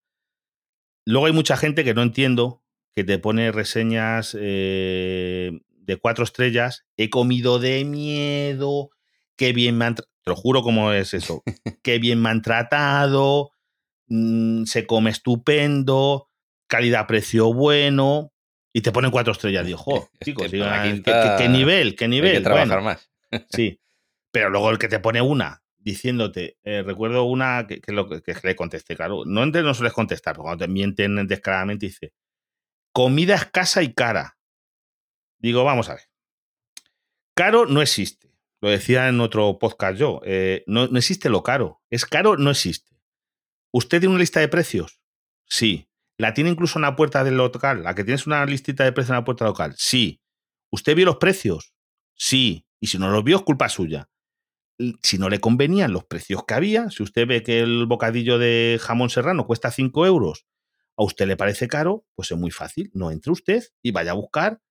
Speaker 2: Luego hay mucha gente que no entiendo que te pone reseñas eh, de cuatro estrellas. He comido de miedo. Qué bien me han. Te lo juro cómo es eso. qué bien me han tratado. Mm, se come estupendo. Calidad-precio bueno. Y te ponen cuatro estrellas. Digo, chicos, ¿qué, nivel? ¿Qué nivel? Hay
Speaker 3: que trabajar más.
Speaker 2: sí. Pero luego el que te pone una diciéndote, eh, recuerdo una que, lo, que, le contesté, claro, no, no sueles contestar, pero cuando te mienten descaradamente dice, comida escasa y cara. Digo, vamos a ver. Caro no existe. Lo decía en otro podcast yo. Eh, no, no, existe lo caro. Es caro, no existe. ¿Usted tiene una lista de precios? Sí. ¿La tiene incluso en la puerta del local? ¿La que tienes una listita de precios en la puerta local? Sí. ¿Usted vio los precios? Sí. Y si no los vio, es culpa suya. Si no le convenían los precios que había, si usted ve que el bocadillo de jamón serrano cuesta 5 euros a usted le parece caro, pues es muy fácil. No entre usted y vaya a buscar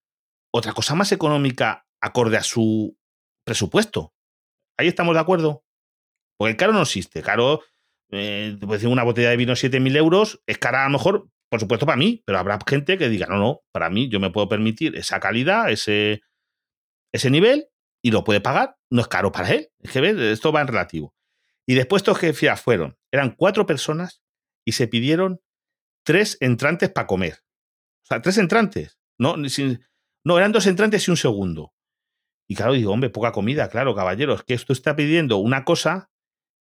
Speaker 2: otra cosa más económica acorde a su presupuesto. Ahí estamos de acuerdo. Porque el caro no existe. Caro, eh, decir una botella de vino 7.000 euros, es cara a lo mejor, por supuesto, para mí, pero habrá gente que diga, no, no, para mí yo me puedo permitir esa calidad, ese, ese nivel, y lo puede pagar, no es caro para él. Es que ¿ves? esto va en relativo. Y después estos que fueron, eran cuatro personas y se pidieron tres entrantes para comer. O sea, tres entrantes. No, no, eran dos entrantes y un segundo. Y claro, digo, hombre, poca comida, claro, caballeros, que esto está pidiendo una cosa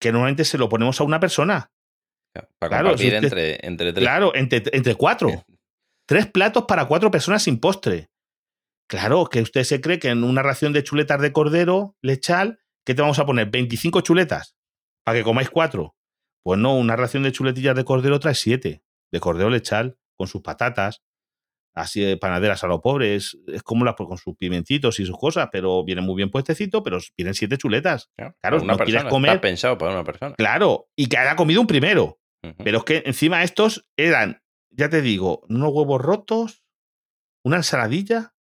Speaker 2: que normalmente se lo ponemos a una persona.
Speaker 3: Para
Speaker 2: Claro,
Speaker 3: compartir
Speaker 2: si usted-
Speaker 3: entre, entre tres.
Speaker 2: Claro, entre, entre cuatro. Tres platos para cuatro personas sin postre. Claro, que usted se cree que en una ración de chuletas de cordero lechal, ¿qué te vamos a poner? ¿25 chuletas? Para que comáis cuatro. Pues no, una ración de chuletillas de cordero trae siete. De cordero lechal, con sus patatas, así de panaderas a lo pobre. Es, es como las con sus pimentitos y sus cosas, pero viene muy bien puestecito, pero vienen siete chuletas.
Speaker 3: Claro,
Speaker 2: Claro,
Speaker 3: una
Speaker 2: no quieres comer-
Speaker 3: Está pensado para una persona.
Speaker 2: Claro, y que haya comido un primero. Pero es que encima estos eran, ya te digo, unos huevos rotos, una ensaladilla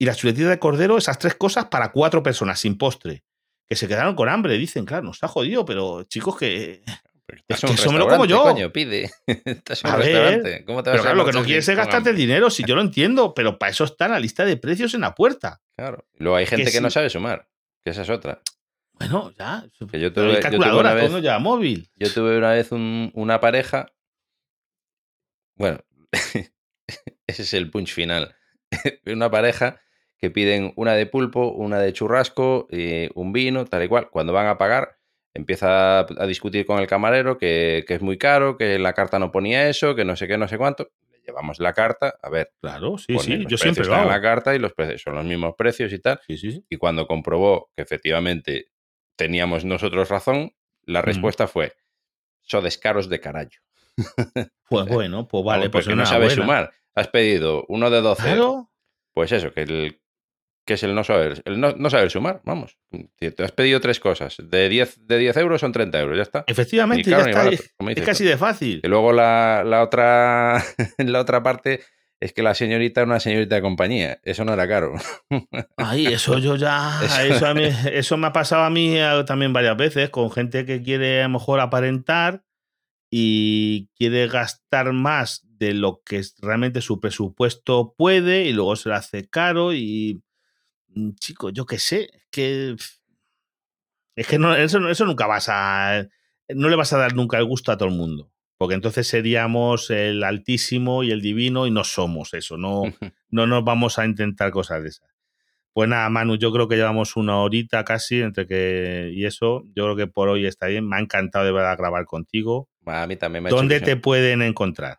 Speaker 2: y las chuletitas de cordero, esas tres cosas para cuatro personas sin postre. Que se quedaron con hambre, dicen, claro, nos ha jodido, pero chicos, que. Es que
Speaker 3: en un
Speaker 2: eso me lo como yo.
Speaker 3: Coño, pide. Estás en un
Speaker 2: A ver,
Speaker 3: restaurante. ¿Cómo te vas
Speaker 2: Pero
Speaker 3: a
Speaker 2: claro, lo que no quieres es gastarte el dinero, si yo lo entiendo, pero para eso está la lista de precios en la puerta.
Speaker 3: Claro. Luego hay gente que,
Speaker 2: sí.
Speaker 3: no sabe sumar. Que esa es otra.
Speaker 2: Bueno, ya.
Speaker 3: Que yo tuve- yo
Speaker 2: calculadora,
Speaker 3: vez-
Speaker 2: mundo lleva móvil.
Speaker 3: Yo tuve una vez un- una pareja. Bueno, ese es el punch final. una pareja que piden una de pulpo, una de churrasco, eh, un vino, tal y cual. Cuando van a pagar, empieza a discutir con el camarero que, que es muy caro, que la carta no ponía eso, que no sé qué, no sé cuánto. Le llevamos la carta, a ver,
Speaker 2: Claro, sí, sí, yo siempre lo hago.
Speaker 3: la carta y los precios son los mismos precios y tal.
Speaker 2: Sí, sí, sí.
Speaker 3: Y cuando comprobó que efectivamente teníamos nosotros razón, la respuesta fue: sodes caros de carallo.
Speaker 2: Pues bueno, pues vale, pues
Speaker 3: porque no sabes sumar. Has pedido uno de 12.
Speaker 2: Claro,
Speaker 3: Pues eso, que el que es el no saber, el no, no saber sumar, vamos. Si Te has pedido tres cosas. De 10, de 10 euros son 30 euros, ya está.
Speaker 2: efectivamente,
Speaker 3: Ni caro
Speaker 2: ya
Speaker 3: ni
Speaker 2: está.
Speaker 3: barato,
Speaker 2: es- casi de fácil.
Speaker 3: Y luego la, la otra la otra parte es que la señorita era una señorita de compañía. Eso no era caro.
Speaker 2: Ay, eso yo ya.
Speaker 3: Eso-
Speaker 2: Eso, a mí- eso me ha pasado a mí eh, también varias veces con gente que quiere a lo mejor aparentar y quiere gastar más de lo que realmente su presupuesto puede y luego se lo hace caro y. mm, Chico, yo qué sé, es que. Es que no, eso, no- eso nunca vas a. No le vas a dar nunca el gusto a todo el mundo. Porque entonces seríamos el altísimo y el divino y no somos eso. No, no nos vamos a intentar cosas de esas. Pues nada, Manu, yo creo que llevamos una horita casi entre que y eso. Yo creo que por hoy está bien. Me ha encantado de verdad grabar contigo.
Speaker 3: a mí también me ha hecho
Speaker 2: ¿Dónde te pueden encontrar?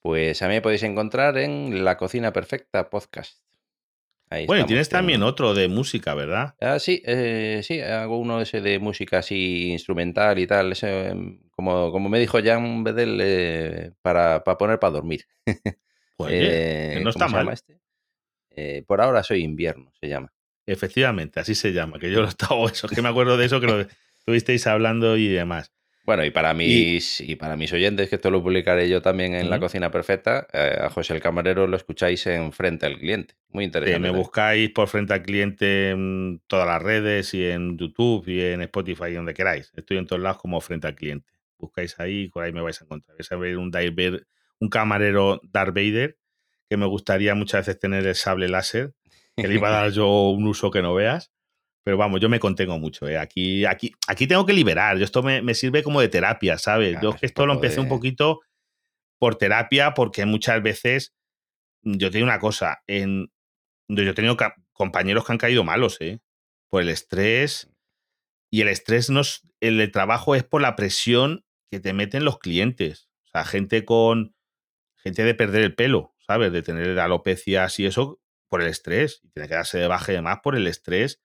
Speaker 3: Pues a mí me podéis encontrar en La Cocina Perfecta Podcast. Ahí
Speaker 2: Bueno, y tienes también otro de música, ¿verdad?
Speaker 3: Ah, sí, eh, sí, hago uno ese de música así instrumental y tal. ese, em, como, como me dijo Jan Bedel, eh, para, para poner para dormir.
Speaker 2: Pues
Speaker 3: Eh,
Speaker 2: no
Speaker 3: ¿cómo
Speaker 2: está
Speaker 3: se llama
Speaker 2: mal.
Speaker 3: este? Eh, por ahora soy invierno, se llama.
Speaker 2: Efectivamente, así se llama. Que yo lo estaba, eso es que me acuerdo de eso que lo estuvisteis hablando y demás.
Speaker 3: Bueno, y para mis, y, para mis oyentes, que esto lo publicaré yo también en La. Cocina Perfecta, a José el Camarero lo escucháis en Frente al Cliente. Muy
Speaker 2: Eh,
Speaker 3: interesante.
Speaker 2: me
Speaker 3: también.
Speaker 2: buscáis por frente al cliente en todas las redes y en YouTube y en Spotify, donde queráis. Estoy en todos lados como frente al cliente. Buscáis ahí y por ahí me vais a encontrar. Vais a ver un, Vader- un camarero Darth Vader que me gustaría muchas veces tener el sable láser, que le iba a dar yo un uso que no veas. Pero vamos, yo me contengo mucho. ¿eh? Aquí, aquí, aquí tengo que liberar. Yo esto me, me sirve como de terapia, ¿sabes?
Speaker 3: Claro,
Speaker 2: yo
Speaker 3: es
Speaker 2: es que
Speaker 3: un
Speaker 2: esto lo empecé un poquito por terapia porque muchas veces yo te digo una cosa, en, yo he tenido compañeros que han caído malos, ¿eh? Por el estrés. Y el estrés no es, el trabajo es por la presión que te meten los clientes. O sea, gente con. Gente de perder el pelo, ¿sabes? De tener alopecias y eso por el estrés. Y tiene que darse de baja y demás por el estrés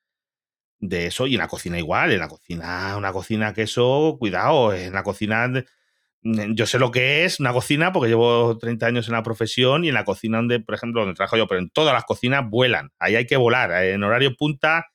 Speaker 2: de eso. Y en la cocina igual. En la cocina, una cocina que eso, cuidado. En la cocina. Yo sé lo que es una cocina porque llevo 30 años en la profesión y en la cocina donde, por ejemplo, donde trabajo yo, pero en todas las cocinas vuelan. Ahí hay que volar. En horario punta,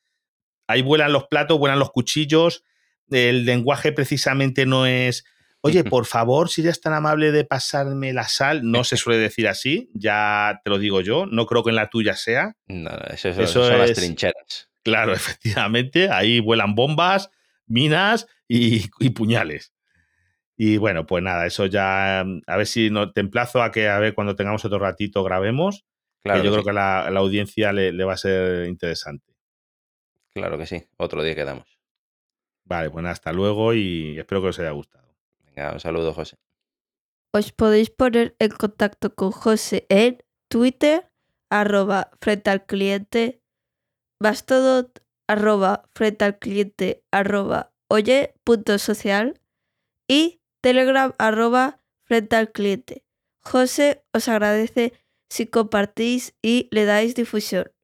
Speaker 2: ahí vuelan los platos, vuelan los cuchillos. El lenguaje precisamente no es, oye, por favor, si eres tan amable de pasarme la sal, no se suele decir así, ya te lo digo yo, no creo que en la tuya sea.
Speaker 3: No, no, eso,
Speaker 2: Eso
Speaker 3: eso son las
Speaker 2: es-
Speaker 3: trincheras.
Speaker 2: Claro, efectivamente, ahí vuelan bombas, minas y, y puñales. Y bueno, pues nada, eso ya, mm, a ver si no, te emplazo a que a ver cuando tengamos otro ratito grabemos,
Speaker 3: Claro,
Speaker 2: que yo
Speaker 3: que
Speaker 2: creo
Speaker 3: sí,
Speaker 2: que a la, la audiencia le, le va a ser interesante.
Speaker 3: claro que sí. Otro día quedamos.
Speaker 2: Vale, pues nada, hasta luego y espero que os haya gustado.
Speaker 3: Venga, un saludo, José.
Speaker 1: Os podéis poner en contacto con José en Twitter arroba frente al cliente, Bastodot arroba frente al cliente arroba oye punto social y Telegram arroba frente al cliente. José os agradece si compartís y le dais difusión.